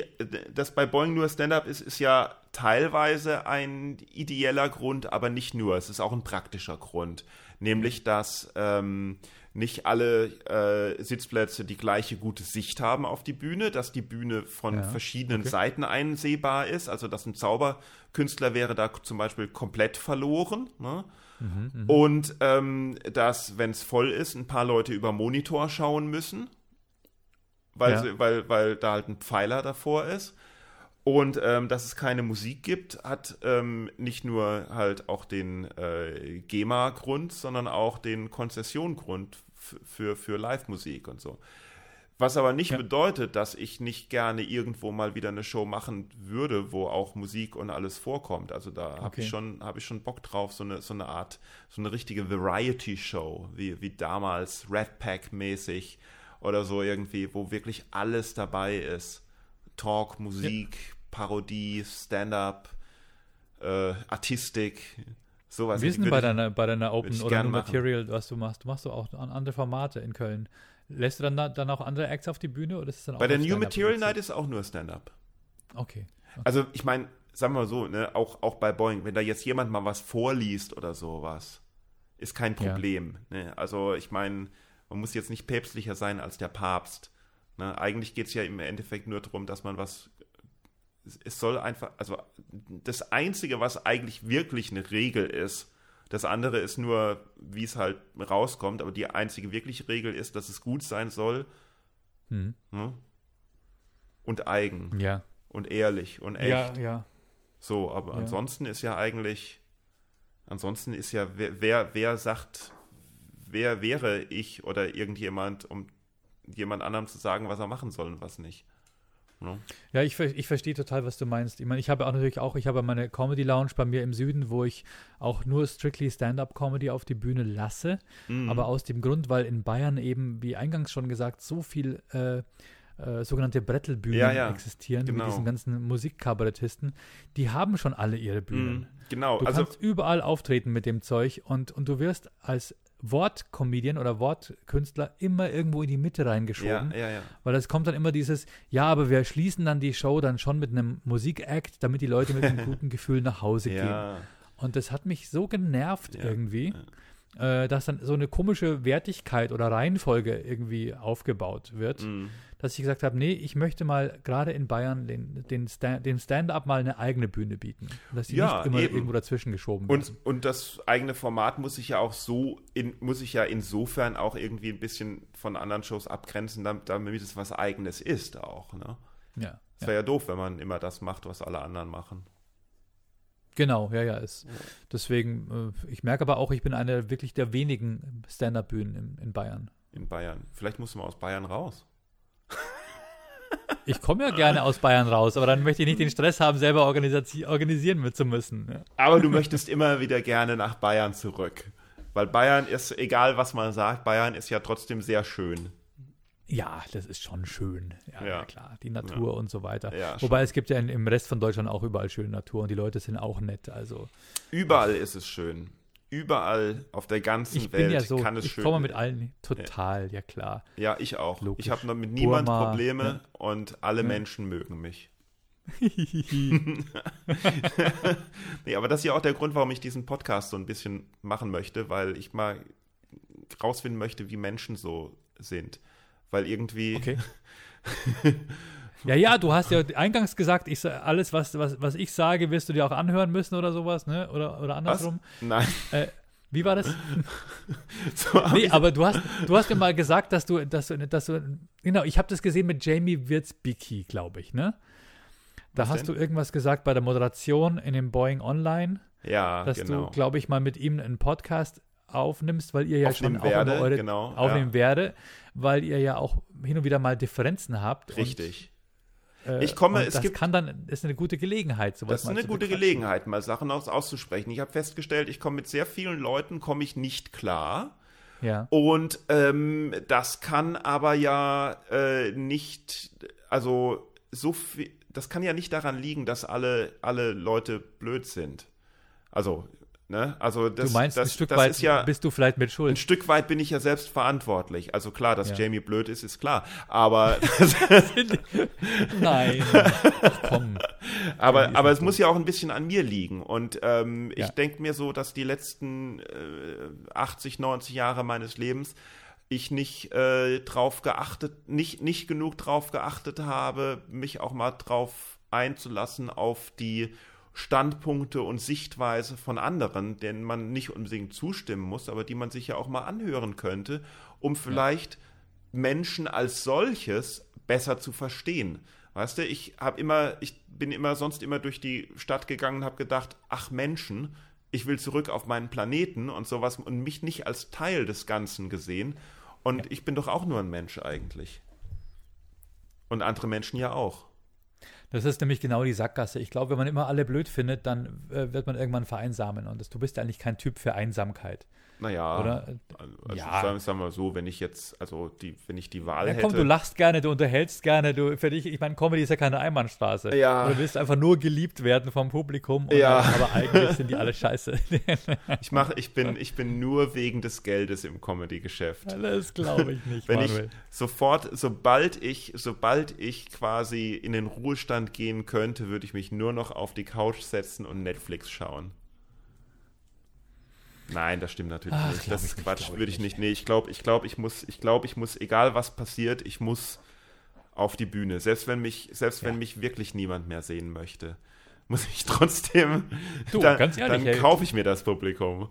dass bei Boeing nur Stand-up ist, ist ja teilweise ein ideeller Grund, aber nicht nur. Es ist auch ein praktischer Grund. Nämlich, dass ähm, nicht alle äh, Sitzplätze die gleiche gute Sicht haben auf die Bühne, dass die Bühne von Ja, verschiedenen okay. Seiten einsehbar ist. Also, dass ein Zauberkünstler wäre da zum Beispiel komplett verloren. Ne? Mhm, Und ähm, dass, wenn es voll ist, ein paar Leute über Monitor schauen müssen, weil, Ja. sie, weil, weil da halt ein Pfeiler davor ist. Und ähm, dass es keine Musik gibt, hat ähm, nicht nur halt auch den äh, GEMA-Grund, sondern auch den Konzessiongrund für, für Live-Musik und so. Was aber nicht Ja. bedeutet, dass ich nicht gerne irgendwo mal wieder eine Show machen würde, wo auch Musik und alles vorkommt. Also da habe Okay. ich schon, habe ich schon Bock drauf, so eine, so eine Art, so eine richtige Variety-Show, wie, wie damals Red Pack-mäßig oder so irgendwie, wo wirklich alles dabei ist. Talk, Musik, Parodie, Stand-up, äh, Artistik, sowas. Wie ist denn Würde bei deiner, bei deiner Open oder. Material, was du machst? Du machst du auch an andere Formate in Köln. Lässt du dann, da- dann auch andere Acts auf die Bühne oder ist es dann auch Bei der New Material? Night ist auch nur Stand-up. Okay. Also ich meine, sagen wir mal so, ne, auch, auch bei Boeing, wenn da jetzt jemand mal was vorliest oder sowas, ist kein Ja. Problem. Ne? Also ich meine, man muss jetzt nicht päpstlicher sein als der Papst. Ne? Eigentlich geht es ja im Endeffekt nur darum, dass man was. es- soll einfach, also das Einzige, was eigentlich wirklich eine Regel ist, das andere ist nur, wie es halt rauskommt, aber die einzige wirkliche Regel ist, dass es gut sein soll Hm. ne? und eigen Ja. und ehrlich und echt. Ja, ja. So, aber ansonsten ist ja eigentlich, ansonsten ist ja, wer, wer, wer sagt, wer wäre ich oder irgendjemand, um jemand anderem zu sagen, was er machen soll und was nicht. Ne? Ja, ich, ich verstehe total, was du meinst. Ich meine, ich habe auch natürlich auch, ich habe meine Comedy Lounge bei mir im Süden, wo ich auch nur strictly Stand-up-Comedy auf die Bühne lasse. Mhm. Aber aus dem Grund, weil in Bayern eben, wie eingangs schon gesagt, so viel äh, äh, sogenannte Brettelbühnen Ja, ja, existieren genau. mit diesen ganzen Musikkabarettisten, die haben schon alle ihre Bühnen. Mhm, Genau, Du also kannst überall auftreten mit dem Zeug und, und du wirst als Wortcomedian oder Wortkünstler immer irgendwo in die Mitte ja, reingeschoben. ja, ja. Weil es kommt dann immer dieses, ja, aber wir schließen dann die Show dann schon mit einem Musikakt, damit die Leute mit einem guten Gefühl nach Hause gehen. ja. Und das hat mich so genervt Ja, irgendwie, äh, dass dann so eine komische Wertigkeit oder Reihenfolge irgendwie aufgebaut wird, Mhm. dass ich gesagt habe, nee, ich möchte mal gerade in Bayern den, den, Sta dem Stand-up mal eine eigene Bühne bieten. Dass die Ja, nicht immer eben. irgendwo dazwischen geschoben Und, werden. und das eigene Format muss sich ja auch so, in, muss sich ja insofern auch irgendwie ein bisschen von anderen Shows abgrenzen, damit, es was Eigenes ist auch. Ne? Ja, Es ja. wäre ja doof, wenn man immer das macht, was alle anderen machen. Genau, ja, ja. Ist. Deswegen, äh, ich merke aber auch, ich bin einer wirklich der wenigen Stand-up-Bühnen in, in Bayern. In Bayern. Vielleicht muss man aus Bayern raus. Ich komme ja gerne aus Bayern raus, aber dann möchte ich nicht den Stress haben, selber organisieren mit zu müssen. Ja. Aber du möchtest immer wieder gerne nach Bayern zurück. Weil Bayern ist, egal was man sagt, Bayern ist ja trotzdem sehr schön. Ja, das ist schon schön. Ja, Ja. ja. klar. Die Natur und so weiter. Ja, Wobei es gibt ja in, im Rest von Deutschland auch überall schöne Natur und die Leute sind auch nett. Also Überall ist es schön. Überall auf der ganzen ich Welt ja so, kann es ich schön komme mit allen total, ja klar. Ja, ich auch. Logisch. Ich habe noch mit niemand Burma, Probleme ja. und alle Ja. Menschen mögen mich. nee, aber das ist ja auch der Grund, warum ich diesen Podcast so ein bisschen machen möchte, weil ich mal rausfinden möchte, wie Menschen so sind. Weil irgendwie. Okay. Ja, ja, du hast ja eingangs gesagt, ich, alles, was, was, was ich sage, wirst du dir auch anhören müssen oder sowas, ne? Oder, oder Was? andersrum. Nein. Äh, wie war das? So Nee, aber du hast, du hast mir mal gesagt, dass du, dass du, dass du genau, ich habe das gesehen mit Jamie Wirtzbicki, glaube ich, ne? Da Was hast denn? du irgendwas gesagt bei der Moderation in dem Boeing Online, ja, dass genau. du, glaube ich, mal mit ihm einen Podcast aufnimmst, weil ihr ja schon Aufnehmen auch werde, eure genau, aufnehmen ja. werde, weil ihr ja auch hin und wieder mal Differenzen habt. Richtig. Und, äh, Ich komme- es das gibt- kann dann, ist eine gute Gelegenheit, sowas Das ist mal eine gute bequatschen. Gelegenheit, mal Sachen aus, auszusprechen. Ich habe festgestellt, ich komme mit sehr vielen Leuten, komme ich nicht klar. Ja. Und ähm, das kann aber ja äh, nicht, also so viel, das kann ja nicht daran liegen, dass alle, alle Leute blöd sind. Also, ne, also das, Du meinst, das, ein Stück weit ist ja, bist du vielleicht mit ein Schuld. Stück weit bin ich ja selbst verantwortlich. Also klar, dass Ja. Jamie blöd ist, ist klar. Aber, Nein. Komm. aber, aber es muss ja auch ein bisschen an mir liegen. Und ähm, Ja. ich denke mir so, dass die letzten äh, 80, 90 Jahre meines Lebens ich nicht äh, drauf geachtet, nicht, nicht genug drauf geachtet habe, mich auch mal drauf einzulassen auf die Standpunkte und Sichtweise von anderen, denen man nicht unbedingt zustimmen muss, aber die man sich ja auch mal anhören könnte, um vielleicht Menschen als solches besser zu verstehen. Weißt du, ich habe immer, ich bin immer sonst immer durch die Stadt gegangen und habe gedacht, ach Menschen, ich will zurück auf meinen Planeten und sowas und mich nicht als Teil des Ganzen gesehen. Und ich bin doch auch nur ein Mensch eigentlich. Und andere Menschen ja auch. Das ist nämlich genau die Sackgasse. Ich glaube, wenn man immer alle blöd findet, dann äh, wird man irgendwann vereinsamen. Und das, du bist eigentlich kein Typ für Einsamkeit. Naja, Oder? also Ja. sagen, wir so, wenn ich jetzt, also die, wenn ich die Wahl Ja, hätte. komm, du lachst gerne, du unterhältst gerne, du für dich, ich meine, Comedy ist ja keine Einbahnstraße. Ja. Du willst einfach nur geliebt werden vom Publikum, Ja. dann, aber eigentlich sind die alle scheiße. ich mache, ich bin, ich bin nur wegen des Geldes im Comedy-Geschäft. das glaube ich nicht, Wenn ich Manuel. sofort, sobald ich, sobald ich quasi in den Ruhestand gehen könnte, würde ich mich nur noch auf die Couch setzen und Netflix schauen. Nein, das stimmt natürlich Ach, nicht. Das ist Quatsch, würde ich nicht. Nee, ich glaube, ich glaube, ich muss, ich glaube, ich muss, egal was passiert, ich muss auf die Bühne. Selbst wenn mich, selbst wenn Ja. mich wirklich niemand mehr sehen möchte, muss ich trotzdem. Du, dann ganz ehrlich, dann kaufe ich mir das Publikum.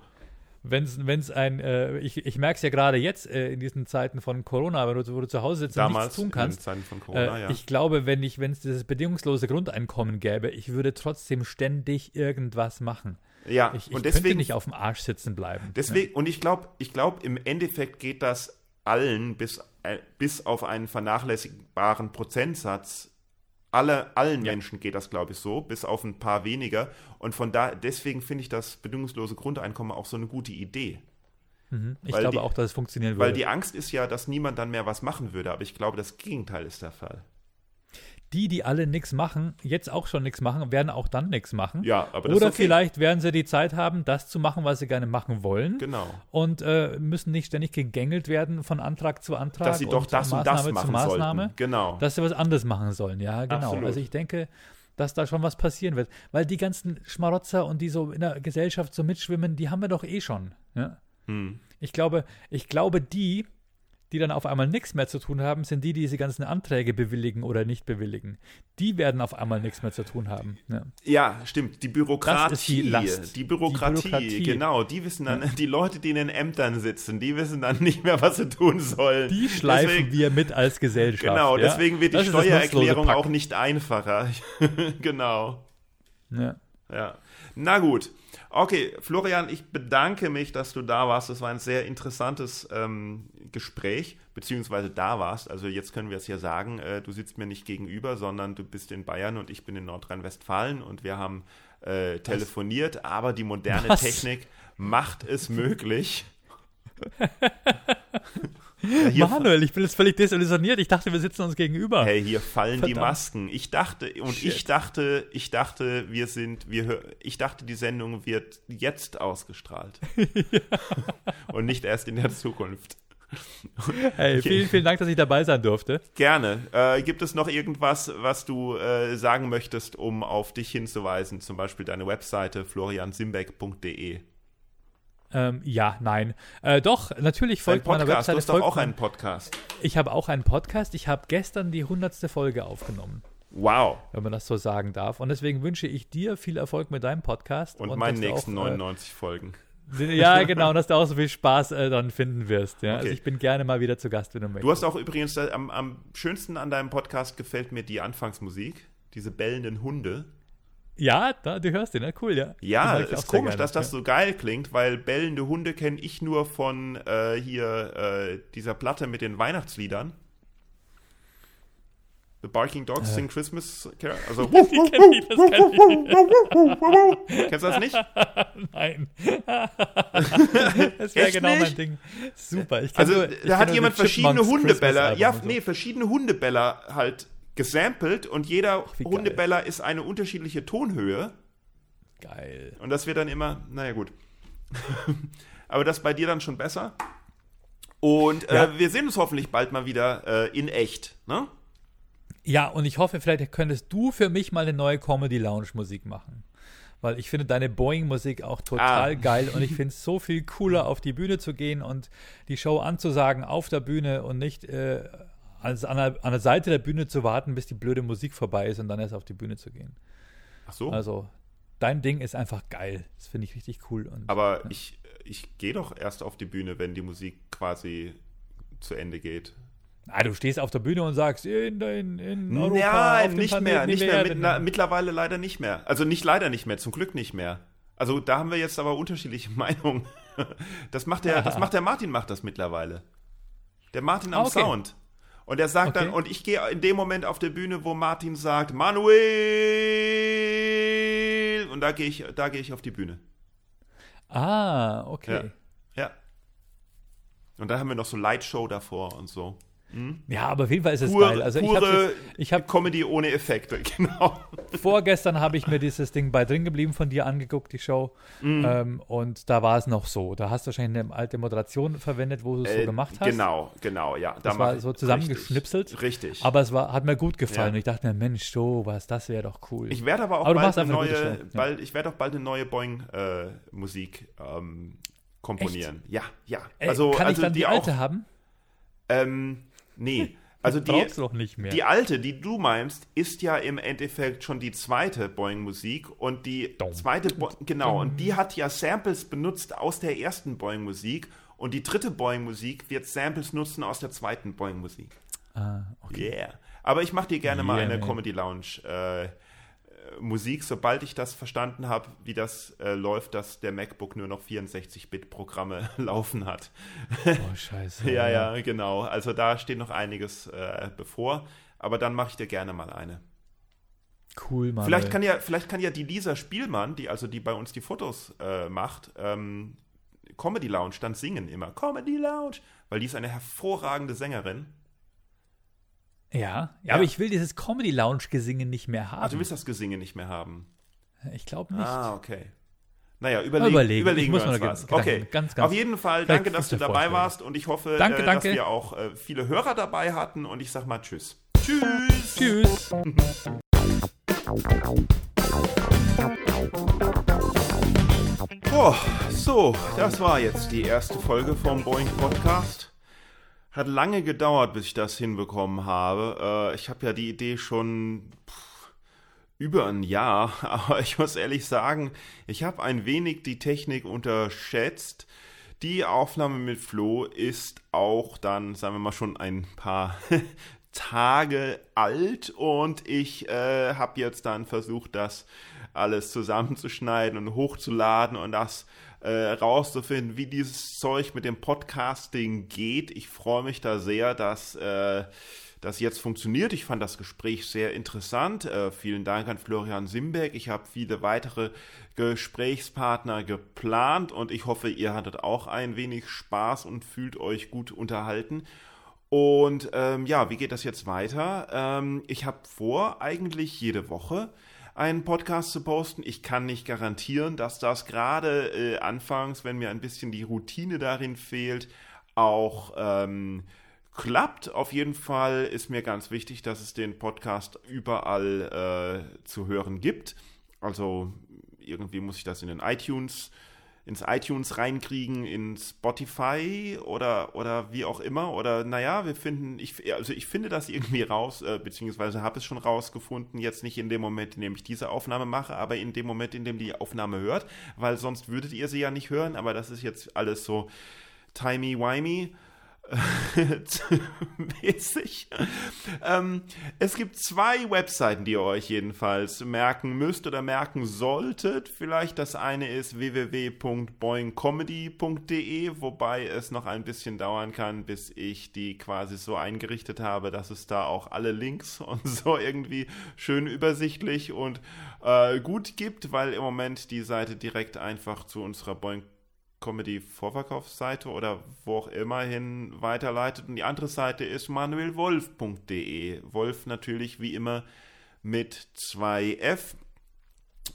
Wenn es ein, äh, ich, ich merke es ja gerade jetzt äh, in diesen Zeiten von Corona, wenn du, wo du zu Hause sitzt und Damals nichts tun in kannst. den Zeiten von Corona, Äh, ja. Ich glaube, wenn ich, wenn es dieses bedingungslose Grundeinkommen gäbe, ich würde trotzdem ständig irgendwas machen. Ja, Ich, ich und könnte deswegen nicht auf dem Arsch sitzen bleiben. Deswegen, und ich glaube, ich glaube, im Endeffekt geht das allen bis, äh, bis auf einen vernachlässigbaren Prozentsatz. Alle, allen Ja. Menschen geht das, glaube ich, so, bis auf ein paar weniger. Und von da, deswegen finde ich das bedingungslose Grundeinkommen auch so eine gute Idee. Ja. Mhm. Ich weil glaube die- auch, dass es funktionieren Weil würde. die Angst ist ja, dass niemand dann mehr was machen würde. Aber ich glaube, das Gegenteil ist der Fall. Die, die alle nichts machen, jetzt auch schon nichts machen, werden auch dann nichts machen. Ja, aber das Oder okay. vielleicht werden sie die Zeit haben, das zu machen, was sie gerne machen wollen. Genau. Und äh, müssen nicht ständig gegängelt werden von Antrag zu Antrag. Dass sie doch das und Maßnahme das zu machen Maßnahme. sollten. Genau. dass sie was anderes machen sollen. Ja, genau. Absolut. Also ich denke, dass da schon was passieren wird. Weil die ganzen Schmarotzer und die so in der Gesellschaft so mitschwimmen, die haben wir doch eh schon. Ja? Hm. Ich glaube, ich glaube, die, die dann auf einmal nichts mehr zu tun haben, sind die, die diese ganzen Anträge bewilligen oder nicht bewilligen. Die werden auf einmal nichts mehr zu tun haben. Ja. Ja, stimmt. Die Bürokratie. Die. Die Bürokratie, Die Bürokratie. genau. Die wissen dann, die Leute, die in den Ämtern sitzen, die wissen dann nicht mehr, was sie tun sollen. Die schleifen Deswegen- wir mit als Gesellschaft. Genau, ja? deswegen wird die Das Steuererklärung auch nicht einfacher. genau. Ja. Ja. Na gut. Okay, Florian, ich bedanke mich, dass du da warst. Das war ein sehr interessantes ähm, Gespräch, beziehungsweise da warst. Also jetzt können wir es ja sagen, äh, du sitzt mir nicht gegenüber, sondern du bist in Bayern und ich bin in Nordrhein-Westfalen und wir haben äh, telefoniert, aber die moderne Was? Technik macht es möglich. ja, Manuel, ich bin jetzt völlig desillusioniert. Ich dachte, wir sitzen uns gegenüber. Hey, hier fallen die Verdammt. Masken. Ich dachte und Shit. ich dachte, ich dachte, wir sind, wir, ich dachte, die Sendung wird jetzt ausgestrahlt und nicht erst in der Zukunft. Hey, vielen, vielen Dank, dass ich dabei sein durfte. Gerne. Äh, gibt es noch irgendwas, was du äh, sagen möchtest, um auf dich hinzuweisen? Zum Beispiel deine Webseite floriansimbeck.de. Ähm, ja, nein. Äh, doch, natürlich folgt meiner Podcast. Du Webseite. hast doch folgt auch einen Podcast. Ich habe auch einen Podcast. Ich habe gestern die hundertste Folge aufgenommen, Wow. wenn man das so sagen darf. Und deswegen wünsche ich dir viel Erfolg mit deinem Podcast. Und, meinen dass du nächsten auch, 99 Folgen. Äh, ja, genau, und dass du auch so viel Spaß äh, dann finden wirst. Ja? Also Okay. ich bin gerne mal wieder zu Gast, wenn du möchtest. Du hast auch übrigens äh, am, am schönsten an deinem Podcast gefällt mir die Anfangsmusik, diese bellenden Hunde. Ja, da, du hörst den, ne? Cool, ja. Ja, ist komisch, gerne, dass das ja. so geil klingt, weil bellende Hunde kenne ich nur von äh, hier äh, dieser Platte mit den Weihnachtsliedern. The Barking Dogs Sing Christmas Carol. Also, das kenn ich. kennst du das nicht? Nein. das wäre genau mein nicht? Ding. Super. Ich Also, da hat jemand verschiedene Hundebäller, Christmas ja, nee, verschiedene Hundebäller halt gesampelt und jeder wie geil. Hundebäller ist eine unterschiedliche Tonhöhe. Geil. Und das wird dann immer, naja gut. Aber das ist bei dir dann schon besser. Und äh, Ja. wir sehen uns hoffentlich bald mal wieder äh, in echt. Ne? Ja, und ich hoffe, vielleicht könntest du für mich mal eine neue Comedy-Lounge-Musik machen. Weil ich finde deine Boeing-Musik auch total Ah. geil und ich finde es so viel cooler, auf die Bühne zu gehen und die Show anzusagen auf der Bühne und nicht äh, also an, der, an der Seite der Bühne zu warten, bis die blöde Musik vorbei ist und dann erst auf die Bühne zu gehen. Ach so. Also, dein Ding ist einfach geil. Das finde ich richtig cool. Und, Aber ich, ich gehe doch erst auf die Bühne, wenn die Musik quasi zu Ende geht. ah, du stehst auf der Bühne und sagst, in, in, in Europa, Ja, dem nicht mehr, nicht mehr. Mit, na, mittlerweile leider nicht mehr. Also nicht leider nicht mehr, zum Glück nicht mehr. Also da haben wir jetzt aber unterschiedliche Meinungen. Das macht der, das macht der Martin macht das mittlerweile. Der Martin am Ah, okay. Sound. Und er sagt Okay. dann, und ich gehe in dem Moment auf der Bühne, wo Martin sagt, Manuel! Und da gehe ich, da gehe ich auf die Bühne. Ah, okay. Ja. Und dann haben wir noch so Lightshow davor und so. Ja, aber auf jeden Fall ist es Pure, geil. Also ich pure habe ich hab, Comedy ohne Effekte, genau. vorgestern habe ich mir dieses Ding bei drin geblieben von dir angeguckt, die Show. Mhm. Ähm, und da war es noch so. Da hast du wahrscheinlich eine alte Moderation verwendet, wo du es so Äh, gemacht hast. Genau, genau, ja. Da Das mach war so zusammengeschnipselt. Richtig. richtig. Aber es war, hat mir gut gefallen. Ja. Und ich dachte mir, Mensch, sowas, das wäre doch cool. Ich werde aber auch Aber bald eine eine neue, ja. bald, ich werde auch bald eine neue Boing-Musik ähm, komponieren. Ja, ja. Äh, Also, kann also ich dann die, die alte auch, haben? ähm, nee. Also die, die alte, die du meinst, ist ja im Endeffekt schon die zweite Boing-Musik und die Dum. zweite, Bo genau, und die hat ja Samples benutzt aus der ersten Boing-Musik und die dritte Boing-Musik wird Samples nutzen aus der zweiten Boing-Musik. ah, okay. Yeah. Aber ich mache dir gerne mal Yeah, eine man. Comedy Lounge äh, äh, Musik, sobald ich das verstanden habe, wie das äh, läuft, dass der MacBook nur noch 64-Bit-Programme laufen hat. Oh, scheiße. ja, ja, genau. Also da steht noch einiges äh, bevor. Aber dann mache ich dir gerne mal eine. Cool, Mann. Vielleicht kann ja, vielleicht kann ja die Lisa Spielmann, die also die bei uns die Fotos äh, macht, ähm, Comedy Lounge dann singen immer. Comedy Lounge, weil die ist eine hervorragende Sängerin. Ja, ja, aber ich will dieses Comedy-Lounge-Gesingen nicht mehr haben. Also du willst das Gesinge nicht mehr haben. ich glaube nicht. Ah, okay. Naja, überlegen, überlegen. überlegen Ich muss wir uns was. Okay, ganz, ganz- auf jeden Fall danke, dass du dabei warst und ich hoffe, Danke, äh, danke. dass wir auch äh, viele Hörer dabei hatten und ich sag mal Tschüss. Tschüss. Tschüss. Oh, so, das war jetzt die erste Folge vom Boeing Podcast. Hat lange gedauert, bis ich das hinbekommen habe. Äh, ich habe ja die Idee schon pff, über ein Jahr, aber ich muss ehrlich sagen, ich habe ein wenig die Technik unterschätzt. Die Aufnahme mit Flo ist auch dann, sagen wir mal, schon ein paar Tage alt und ich äh, habe jetzt dann versucht, das alles zusammenzuschneiden und hochzuladen und das äh, rauszufinden, wie dieses Zeug mit dem Podcasting geht. Ich freue mich da sehr, dass äh, das jetzt funktioniert. Ich fand das Gespräch sehr interessant. Äh, vielen Dank an Florian Simbeck. Ich habe viele weitere Gesprächspartner geplant und ich hoffe, ihr hattet auch ein wenig Spaß und fühlt euch gut unterhalten. Und ähm, ja, wie geht das jetzt weiter? Ähm, ich habe vor, eigentlich jede Woche einen Podcast zu posten. Ich kann nicht garantieren, dass das gerade äh, anfangs, wenn mir ein bisschen die Routine darin fehlt, auch ähm, klappt. Auf jeden Fall ist mir ganz wichtig, dass es den Podcast überall äh, zu hören gibt. Also irgendwie muss ich das in den iTunes ins iTunes reinkriegen, in Spotify oder, oder wie auch immer. Oder naja, wir finden, ich, also ich finde das irgendwie raus, äh, beziehungsweise habe es schon rausgefunden, jetzt nicht in dem Moment, in dem ich diese Aufnahme mache, aber in dem Moment, in dem die Aufnahme hört, weil sonst würdet ihr sie ja nicht hören, aber das ist jetzt alles so timey-wimey. mäßig. Ähm, es gibt zwei Webseiten, die ihr euch jedenfalls merken müsst oder merken solltet. Vielleicht das eine ist www.boingcomedy.de, wobei es noch ein bisschen dauern kann, bis ich die quasi so eingerichtet habe, dass es da auch alle Links und so irgendwie schön übersichtlich und äh, gut gibt, weil im Moment die Seite direkt einfach zu unserer Boing Comedy-Vorverkaufsseite oder wo auch immer hin weiterleitet. Und die andere Seite ist manuelwolf.de. Wolf natürlich wie immer mit 2F.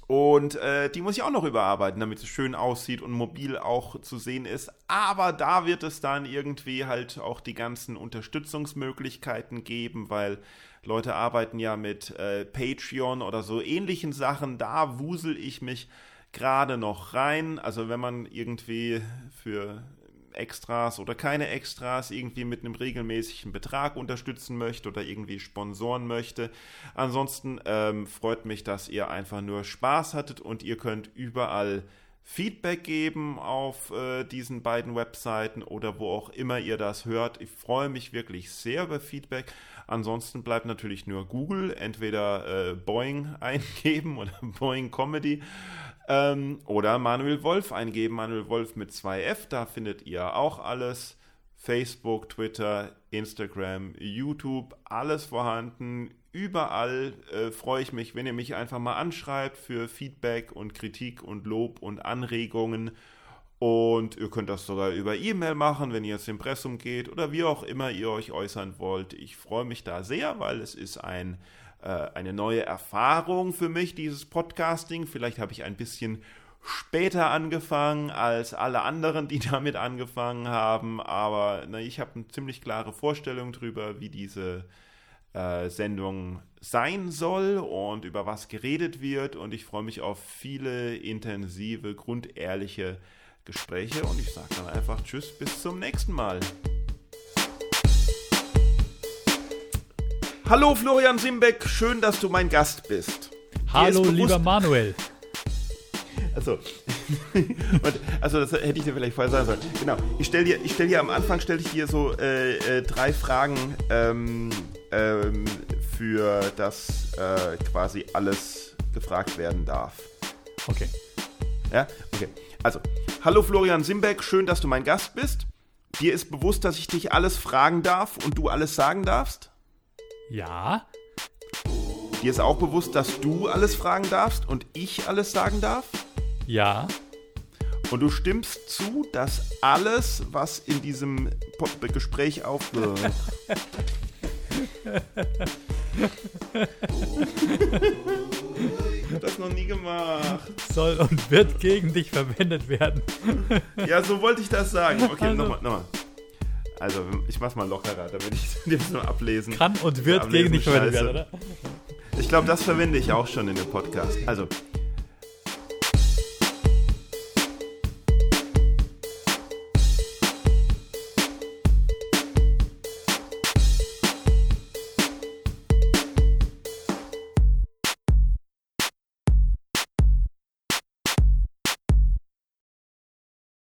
Und äh, die muss ich auch noch überarbeiten, damit es schön aussieht und mobil auch zu sehen ist. Aber da wird es dann irgendwie halt auch die ganzen Unterstützungsmöglichkeiten geben, weil Leute arbeiten ja mit äh, Patreon oder so ähnlichen Sachen. Da wusel ich mich gerade noch rein. Also wenn man irgendwie für Extras oder keine Extras irgendwie mit einem regelmäßigen Betrag unterstützen möchte oder irgendwie sponsoren möchte. Ansonsten ähm, freut mich, dass ihr einfach nur Spaß hattet und ihr könnt überall Feedback geben auf äh, diesen beiden Webseiten oder wo auch immer ihr das hört. Ich freue mich wirklich sehr über Feedback. Ansonsten bleibt natürlich nur Google, entweder äh, Boeing eingeben oder Boeing Comedy ähm, oder Manuel Wolf eingeben. Manuel Wolf mit 2F, da findet ihr auch alles. Facebook, Twitter, Instagram, YouTube, alles vorhanden. Überall äh, freue ich mich, wenn ihr mich einfach mal anschreibt für Feedback und Kritik und Lob und Anregungen. Und ihr könnt das sogar über E-Mail machen, wenn ihr ins Impressum geht oder wie auch immer ihr euch äußern wollt. Ich freue mich da sehr, weil es ist ein, äh, eine neue Erfahrung für mich, dieses Podcasting. Vielleicht habe ich ein bisschen später angefangen als alle anderen, die damit angefangen haben. Aber na, ich habe eine ziemlich klare Vorstellung darüber, wie diese äh, Sendung sein soll und über was geredet wird. Und ich freue mich auf viele intensive, grundehrliche Gespräche und ich sage dann einfach Tschüss, bis zum nächsten Mal. Hallo Florian Simbeck, schön, dass du mein Gast bist. Hallo lieber Manuel. Also, also das hätte ich dir vielleicht vorher sagen sollen. Genau, ich stelle dir, stell dir am Anfang stelle ich dir so äh, äh, drei Fragen ähm, ähm, für das äh, quasi alles gefragt werden darf. Okay. Ja, okay. Also, hallo Florian Simbeck, schön, dass du mein Gast bist. Dir ist bewusst, dass ich dich alles fragen darf und du alles sagen darfst? Ja. Dir ist auch bewusst, dass du alles fragen darfst und ich alles sagen darf? Ja. Und du stimmst zu, dass alles, was in diesem Gespräch auf... Ich hab das noch nie gemacht. Soll und wird gegen dich verwendet werden. ja, so wollte ich das sagen. Okay, also. nochmal, nochmal. Also, ich mach's mal lockerer, damit ich das nur ablesen kann. und wird gegen dich verwendet werden, oder? Ich glaube, das verwende ich auch schon in dem Podcast. Also,